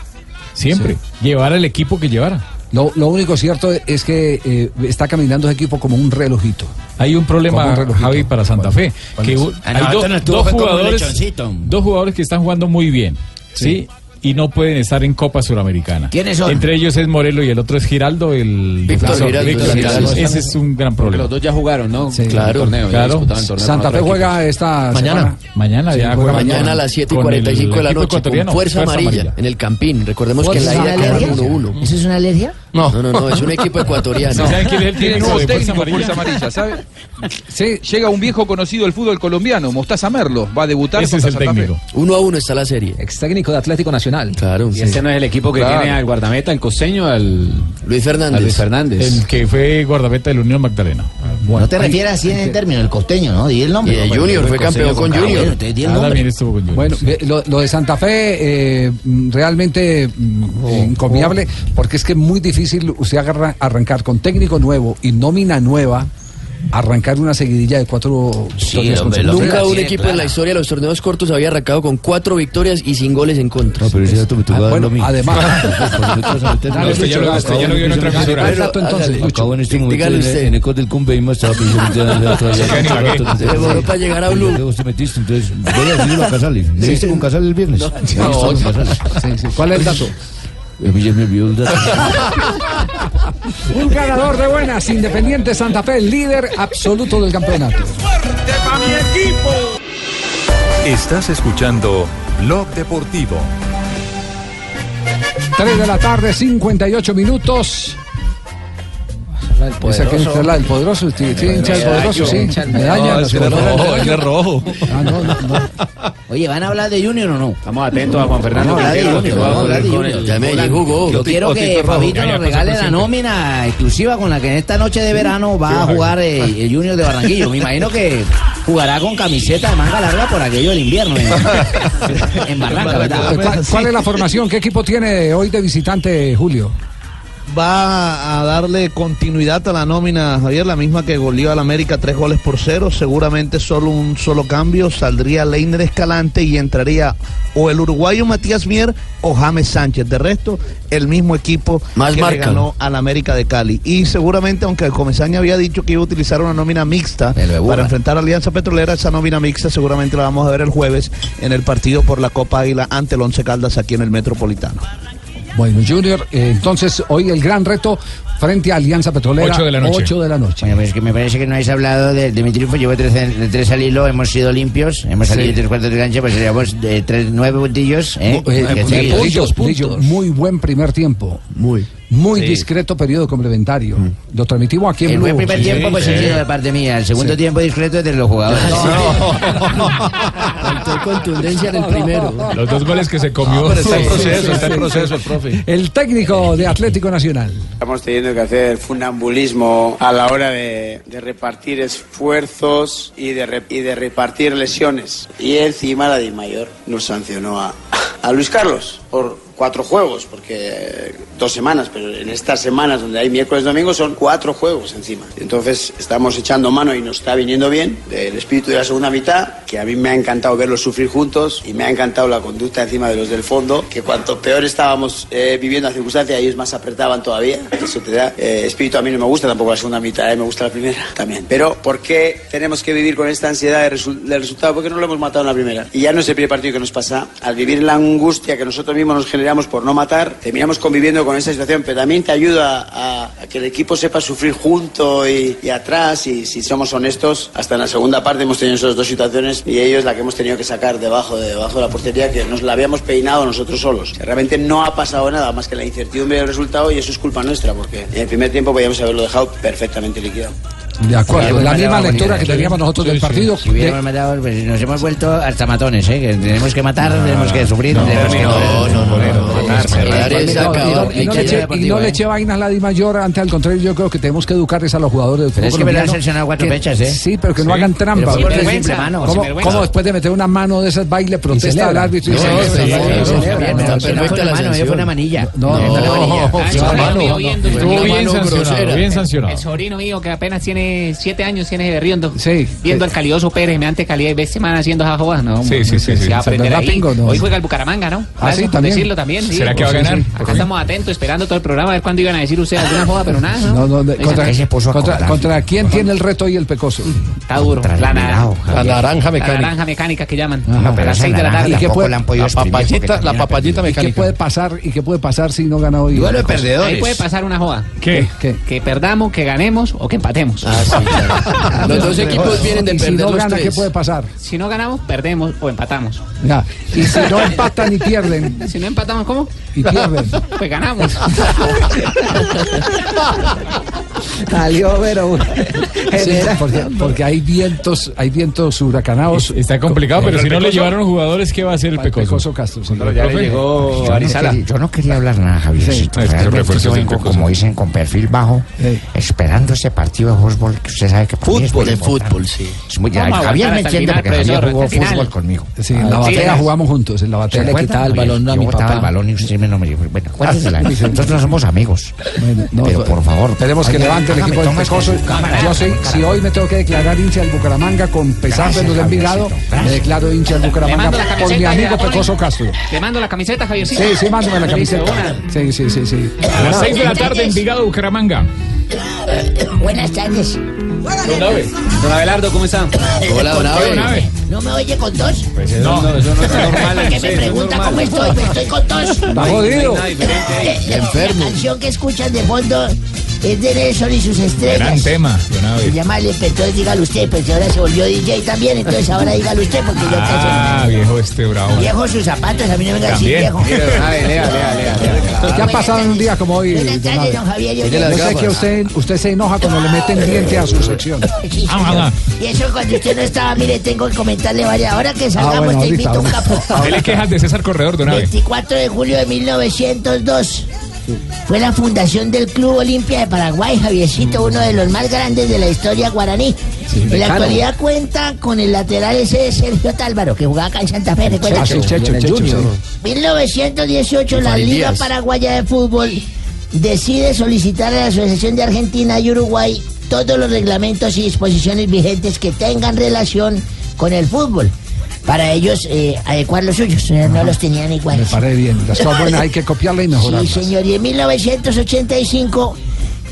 Siempre. Llevara el equipo que llevara. Lo, lo único cierto es que eh, está caminando ese equipo como un relojito. Hay un problema, un. Javi, para Santa Fe. ¿cuál Que es? u- A hay dos, jugadores, dos jugadores que están jugando muy bien. ¿sí? Y no pueden estar en Copa Suramericana. ¿Quiénes son? Entre ellos es Morelo y el otro es Giraldo, el Víctor. Giraldo, Víctor Giraldo. claro. Ese es un gran Porque problema. los dos ya jugaron, ¿no? Sí. El Claro. torneo, Claro. torneo Santa Fe juega esta Mañana. semana. Mañana Sí, ya juega mañana. Mañana a las 7 y con el 45 de la noche con Fuerza Fuerza Amarilla, Amarilla. en el Campín. Recordemos que en la Fuerza ida quedaron Amarilla. 1-1. ¿Eso es una alergia? No, no, no, es un equipo ecuatoriano. ¿Sí ¿Saben quién es el Tiene técnico de técnico Amarilla? Fuerza Amarilla, ¿sabe? <laughs> Sí, Llega un viejo conocido del fútbol colombiano, Mostaza Merlo, va a debutar Ese es el Santa Fe. técnico. 1 a 1 está la serie. Ex técnico de Atlético Nacional. Claro. Y sí. este no es el equipo que Claro. tiene al guardameta, el costeño, al Luis Fernández. Luis Fernández. El que fue guardameta de la Unión Magdalena. no te refieres así en el término, el costeño, ¿no? Di el nombre. Y no, Junior, fue campeón con Junior. bueno, entonces di el Ah, nombre. también estuvo con Junior. Bueno, ve, lo, lo de Santa Fe eh, mm, realmente mm, eh, encomiable porque es que es muy difícil usted agarra- arrancar con técnico nuevo y nómina nueva, arrancar una seguidilla de cuatro torneos hombre, Nunca un Sí, equipo claro. en la historia de los torneos cortos había arrancado con cuatro victorias y sin goles en contra. pero ese dato me Ah, bueno, además. <laughs> <laughs> Dale, Usted ya lo- Lucho, usted ya lo vio en otra Lucho, emisora. dale el dato entonces. Acabo en este momento Dígale en, usted. en Ecos del Cumbeima estaba precisamente dando la demoró para <laughs> llegar a Blue. Luego usted metiste, entonces voy a decirlo a Casale. ¿Le viste con Casale el viernes? Sí, sí. ¿Cuál es el dato? A mí ya me olvidó el dato. <laughs> Un ganador de buenas, Independiente Santa Fe, líder absoluto del campeonato. Estás escuchando Blog Deportivo. 3 de la tarde, 58 minutos. Esa que es la del poderoso, sí, sí, hincha del poderoso, sí. Medalla, No, la es rojo. Ah, no, no, no. Oye, ¿van a hablar de Junior o no? Estamos atentos a Juan Fernando. Vamos a hablar de Quintero, Junior, que va a vamos a hablar de jugar con Junior. el- Ya Medellín jugó. Yo quiero que. Fabito nos regale la nómina exclusiva con la que en esta noche de verano va a jugar eh, <laughs> el Junior de Barranquillo. Me imagino que jugará con camiseta de manga larga por aquello del invierno en, <laughs> Barranca, ¿verdad? ¿Cuál, cuál es la formación? ¿Qué equipo tiene hoy de visitante, Julio? Va a darle continuidad a la nómina, Javier, la misma que goleó al América tres goles por cero. Seguramente solo un solo cambio. Saldría Leiner Escalante y entraría o el uruguayo Matías Mier o James Sánchez. De resto, el mismo equipo Más que le ganó al América de Cali. Y seguramente, aunque el Comesaña había dicho que iba a utilizar una nómina mixta para enfrentar a Alianza Petrolera, esa nómina mixta seguramente la vamos a ver el jueves en el partido por la Copa Águila ante el Once Caldas aquí en el Metropolitano. Bueno, Junior, eh, entonces hoy el gran reto frente a Alianza Petrolera. Ocho de la noche. 8 de la noche. Bueno, pues que me parece que no habéis hablado de, de mi triunfo. Llevo tres, de tres al hilo, hemos sido limpios, hemos salido Sí. tres cuartos de cancha, pues llevamos de tres, nueve puntillos. ¿eh? Mu- eh, eh, Lillo, muy buen primer tiempo. Muy. Muy Sí. discreto periodo complementario. Lo transmitimos aquí en El buen primer Sí, tiempo, pues sí. de parte mía. El segundo Sí. tiempo discreto es de los jugadores. Faltó contundencia en el primero. Los dos goles que se comió. pero está en proceso, está en proceso el profe. El técnico de Atlético Nacional. Estamos teniendo que hacer funambulismo a la hora de, de repartir esfuerzos y de, re- y de repartir lesiones. Y encima la de mayor nos sancionó a, a Luis Carlos por cuatro juegos, porque eh, dos semanas, pero en estas semanas donde hay miércoles domingo son cuatro juegos encima. Entonces estamos echando mano y nos está viniendo bien el espíritu de la segunda mitad, que a mí me ha encantado verlos sufrir juntos y me ha encantado la conducta encima de los del fondo, que cuanto peor estábamos eh, viviendo la circunstancia, ellos más apretaban todavía. Eso te da eh, espíritu. A mí no me gusta tampoco la segunda mitad, eh, me gusta la primera también. Pero ¿por qué tenemos que vivir con esta ansiedad de resu- del resultado? Porque no lo hemos matado en la primera. Y ya no es el primer partido que nos pasa. Al vivir la angustia que nosotros mismos nos generamos por no matar, terminamos conviviendo con esa situación, pero también te ayuda a, que el equipo sepa sufrir junto y, atrás. Y si somos honestos, hasta en la segunda parte hemos tenido esas dos situaciones y ellos la que hemos tenido que sacar debajo de, debajo de la portería, que nos la habíamos peinado nosotros solos. Realmente no ha pasado nada más que la incertidumbre del resultado y eso es culpa nuestra, porque en el primer tiempo podíamos haberlo dejado perfectamente liquidado. De acuerdo, Sí, la sí, misma sí, lectura sí, que sí. teníamos nosotros del partido. Si hubiéramos matado, pues, nos hemos vuelto hasta matones, ¿eh? Que tenemos que matar, tenemos que sufrir, tenemos que... No, no, no, Y no- y no le eche- y no le eche vainas a la Di Mayor, antes al contrario, yo creo que tenemos que educarles a los jugadores del fútbol es que me lo han sancionado cuatro fechas, ¿eh? Sí, pero que no hagan trampa. Es ¿Cómo, después de meter una mano de esas baile protesta al árbitro y no, fue una manilla. No, No, bien sancionado, bien sancionado. El sobrino mío que apenas tiene siete años tiene de Riondo. Sí. Viendo al calidoso Pérez, me ante calidad y ves semana haciendo esas jodas, ¿no? Sí, sí, sí. Se va. Hoy juega el Bucaramanga, ¿no? Ah, sí, también. decirlo también. sí. ¿Será que va a ganar? Acá estamos atentos, esperando todo el programa, a ver cuándo iban a decir ustedes alguna joda, pero nada, ¿no? No, no, de- contra, se puso a contra, contra quién tiene el reto y el pecoso. Está duro. La, na- la naranja mecánica. mecánica. La naranja mecánica que llaman. Ajá, a pero las esa 6 de la naranja tarde. ¿Y qué tampoco puede- la papayita- la papayita perdiendo. ¿Y qué puede pasar? ¿Y qué puede pasar si no gana hoy? Duelo de perdedores. Ahí puede pasar una joda. ¿Qué? ¿Qué? Que perdamos, que ganemos o que empatemos. Ah, sí, claro. <laughs> Los dos equipos vienen de Y si perder no los gana, ¿qué tres. puede pasar? Si no ganamos, perdemos o empatamos. Ya. Y si no empatan y pierden, <laughs> Si no empatamos, ¿cómo? Y pierden. <laughs> Pues ganamos. <laughs> Salió, pero porque, porque hay vientos, hay vientos huracanados. Está complicado, pero ¿El si no le llevaron jugadores, ¿qué va a hacer el Pecoso? Pecoso Castro. sí. Pero ya le llegó Yo no, quería, yo no quería hablar nada, Javiercito. Sí. Es que Realmente refuerzos yo vengo, como dicen, con perfil bajo, Sí. esperando ese partido de fútbol que usted sabe que para mí es Fútbol, fútbol, sí. Es muy- Vamos a Javier me entiende final, porque Javier jugó fútbol conmigo. Sí, en la Sí, batea era- jugamos juntos, en la ¿Se batea. le quitaba el balón a mi papá. el balón y usted me no me Bueno, cuéntesela. Nosotros <laughs> no somos amigos. Bueno, no, Pero por favor. Esperemos que levante el equipo del Pecoso. con cámara. Yo sí, si hoy me tengo que declarar hincha del Bucaramanga con pesar de los de Envigado, me declaro hincha del Bucaramanga por camiseta mi amigo. Pecoso Castro. Te mando la camiseta, Javiercito. Sí, sí, mándame la camiseta. Sí, sí, sí, sí. A las 6 de la tarde, Envigado, Bucaramanga. Buenas tardes. Don Abelardo, ¿cómo está? Hola, don Abe. ¿No me oye con tos? No, no, eso no es <laughs> normal. Porque me pregunta cómo estoy, pues estoy con tos. Está jodido. La canción que escuchan de fondo es de Nelson y sus Gran estrellas. tema, don Se llama Lepe, entonces dígalo usted, pues ahora se volvió DJ también, entonces ahora dígalo usted, porque yo Ah, viejo este bravo. Viejo sus zapatos, a mí no me venga a decir También. viejo. Ave, lea, lea, lea, lea. ¿Qué ha pasado en un día como hoy, Buenas don tardes, Abe? don Javier. Yo sé que usted, usted se enoja cuando le meten diente a su sección. Sí, <laughs> Ah, señor. ah. Y eso cuando usted no estaba, mire, tengo que comentarle varias. Ahora que salgamos, bueno, te ahorita, invito a un ahorita. capo. Dele quejas de César Corredor, don Ave. 24 de julio de 1902. Fue la fundación del Club Olimpia de Paraguay, Javiercito, uno de los más grandes de la historia guaraní. en la actualidad cuenta con el lateral ese de Sergio Tálvaro, que jugaba acá en Santa Fe, ¿recuerda? Ah, sí, Checho, en el Checho, Junior. sí. 1918, la Liga. Paraguaya de Fútbol decide solicitar a la Asociación de Argentina y Uruguay todos los reglamentos y disposiciones vigentes que tengan relación con el fútbol. Para ellos eh, adecuar los suyos, eh, no los tenían Me iguales. parece bien. Las cosas buenas hay que copiarla y Sí, mejorarlas. señor. Y en 1985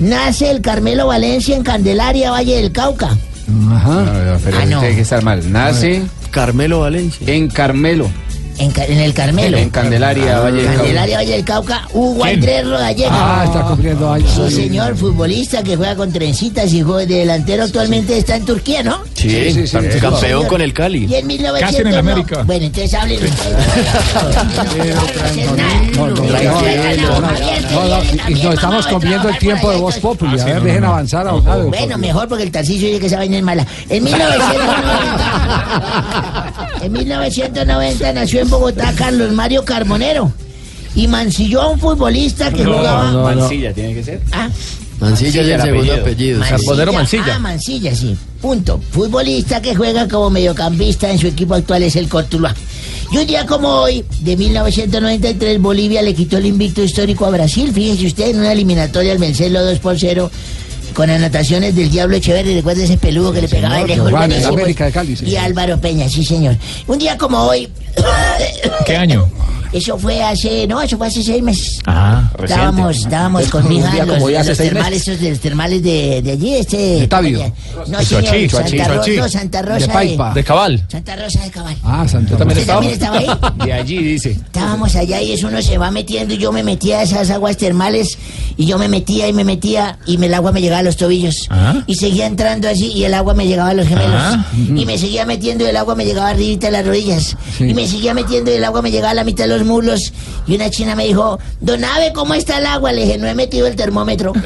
nace el Carmelo Valencia en Candelaria, Valle del Cauca. Ajá. pero Ah, no. tiene que estar mal. Nace Carmelo Valencia. en Carmelo, En, el Carmelo. en Candelaria, Valle del Cauca. Candelaria, Valle del Cauca, Hugo. Andrés Rodallega. Ah, está cumpliendo años. Sí, señor, futbolista que juega con trencitas y juega de delantero actualmente está en Turquía, ¿no? Sí, sí, sí, sí. campeón señor. con el Cali. Y en 1900 Casi en el no. América. Bueno, entonces hablen. No, no, no, no, no, no, y nos estamos comiendo el tiempo de Voz Populi. A ver, dejen avanzar a Bueno, mejor porque el Tarcisio dice que esa vaina es mala. En 1990, en 1990 nació en Bogotá Carlos Mario Carbonero y mancilló a un futbolista que jugaba. Mancilla tiene que ser. Ah, Mancilla es el segundo apellido. Mancilla. Ah, Mancilla, sí. Punto. Futbolista que juega como mediocampista en su equipo actual es el Cortuluá. Y un día como hoy, de 1993, Bolivia le quitó el invicto histórico a Brasil. Fíjese usted, en una eliminatoria al vencerlo 2 por 0 con anotaciones del Diablo Echeverri. Recuerda ese peludo que le pegaba de lejos. Giovanni, buenísimo. América de Cali, sí. Y Álvaro Peña, sí, señor. Un día como hoy. ¿Qué año? Eso fue hace, no, eso fue hace seis meses. Ah, Estábamos, estábamos con mi hija los, los seis termales, esos de los termales de, de allí, este. De Tabio. No, señor, Soachi, Santa, Ro- no, Santa Rosa. De Paipa. De Cabal. Santa Rosa de Cabal. Ah, Santa también ¿Usted también estaba ahí? De allí dice. Estábamos allá y eso uno se va metiendo y yo me metía a esas aguas termales y yo me metía y me metía y el agua me llegaba a los tobillos Ah. y seguía entrando así y el agua me llegaba a los gemelos Ah. y me seguía metiendo y el agua me llegaba arribita de las rodillas y me seguía metiendo y el agua me llegaba a la mitad de los muslos y una china me dijo, Don Ave, ¿cómo está el agua? Le dije, no he metido el termómetro. <laughs>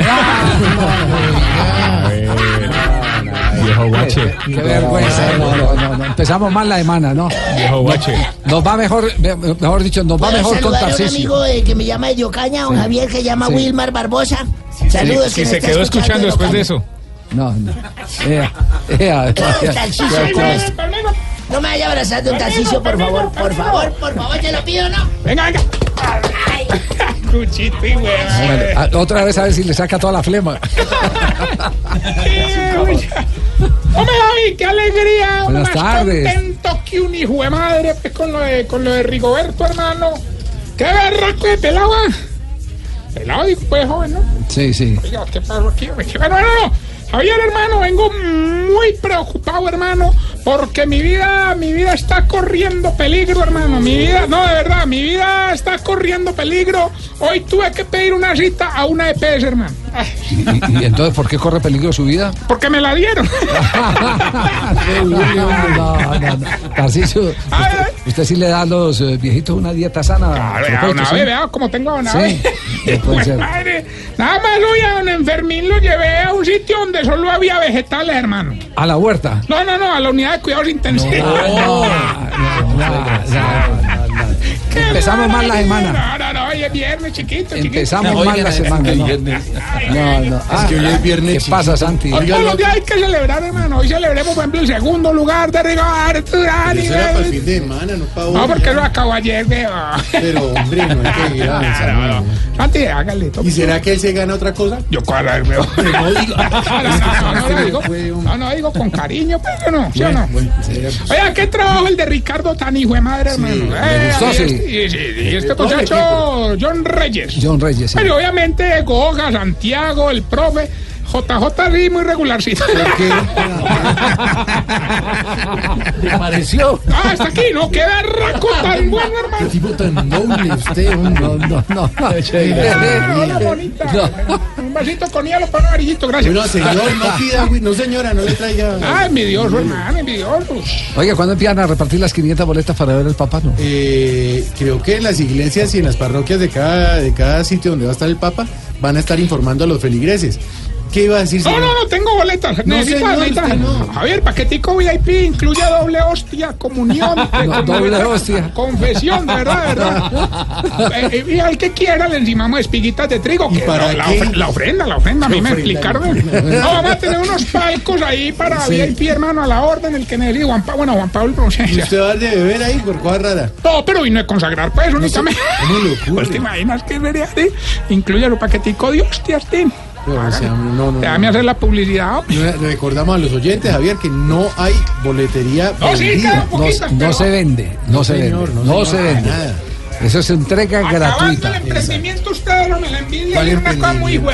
Viejo guache. Qué vergüenza. No, no, no, no. Empezamos mal la semana, ¿no? Viejo guache. Nos va mejor, me- mejor dicho, nos va ¿Puedo mejor con a un Tarcisio. amigo eh, que me llama de Ocaña, don Sí. Javier, que llama Sí. Wilmar Barbosa. Saludos. Si que se quedó escuchando en después de eso. No, no. Ea, ea, ea. No me vaya abrazando un Tarcisio, por favor, por favor, por favor, te lo pido, ¿no? Venga, venga. Cuchito <laughs> y Otra vez a ver si le saca toda la flema. <laughs> Hombre, David, qué alegría. Buenas más tardes. contento que un hijo de madre pues, con, lo de, con lo de Rigoberto, hermano. Qué berraco de pelado. ah. Pelado, pues, joven, ¿no? Sí, sí. Oiga, ¿qué pasó aquí? Bueno, no, no. Javier, hermano, vengo muy preocupado, hermano, porque mi vida, mi vida está corriendo peligro, hermano. Mi vida, no, de verdad, mi vida está corriendo peligro. Hoy tuve que pedir una cita a una EPS, hermano. ¿Y, y entonces por qué corre peligro su vida? porque me la dieron. <laughs> Qué bueno, no, no, no. Tarcisio, usted, usted sí le da a los eh, viejitos una dieta sana. Claro, ¿Lo una vez, vea cómo tengo a una Sí, vez. <laughs> Madre, nada más hoy a don Enfermín lo llevé a un sitio donde solo había vegetales, hermano. A la huerta. No, no, no, a la unidad de cuidados intensivos. Empezamos mal la semana. Hoy es viernes, chiquito, chiquito. Empezamos mal la semana. No, no. no. Ah, que hoy es viernes, ¿Qué pasa, Santi? Hoy todos los días hay que celebrar, hermano. Hoy celebremos, por ejemplo, el segundo lugar de Rigoberto Urán. Eso era para el fin de semana, no para hoy. No, porque lo acabó ayer, veo. Pero, hombre, no hay que ir a Claro, no. Santi, hágale. ¿Y será que él se gana otra cosa? Yo cuadra, veo. No digo. No, no, no, digo, no, no, digo con cariño, pero no, ¿sí o no? Oiga, qué trabajo el de Ricardo tan hijo de madre, hermano. me gustó, y sí. este- y- y- y este muchacho, John Reyes. John Reyes, sí. Pero obviamente Goga, Santiago, el profe, JJ sí, muy regularcito. ¿Te pareció? Ah, está aquí, no queda raco tan bueno, hermano. Qué tipo tan noble usted. No, no, no. Ah, hola, bonita. Un vasito con hielo para un amarillito, gracias. Bueno, señor, no pida, güey. No, señora, no le traiga. Ah, envidioso, hermano, envidioso. Oye, ¿cuándo empiezan a repartir las 500 boletas para ver el papá? No? Eh, creo que en las iglesias y en las parroquias de cada, de cada sitio donde va a estar el Papa van a estar informando a los feligreses. ¿Qué iba a decir? No, señor? no, no, tengo boletas. No, necesita, necesita. no. Javier, paquetico VIP incluye doble hostia, comunión. <laughs> No, doble hostia. Confesión, de verdad, de verdad. <laughs> Eh, y al que quiera le encimamos espiguitas de trigo. ¿Y que para la, qué? ofre- la ofrenda, la ofrenda, a mí me explicaron. No, vamos a tener unos palcos ahí para Sí. VIP, hermano, a la orden, el que necesite. Juan Pablo, bueno, Juan Pablo, no. ¿Y usted va a de beber ahí por cosa rara? No, pero vino a consagrar, pues, únicamente. ¿Cómo? Pues <laughs> te imaginas que sería así. Incluye los paquetico de hostias, tío. No, no, Déjame hacer la publicidad. Recordamos a los oyentes, Javier, que no hay boletería No, sí, No, se vende, no, se vende, no, se vende. nada. Eso es entrega Acabando gratuita. el emprendimiento, no me la envidian. ¿Cuál Es una cosa muy hijo.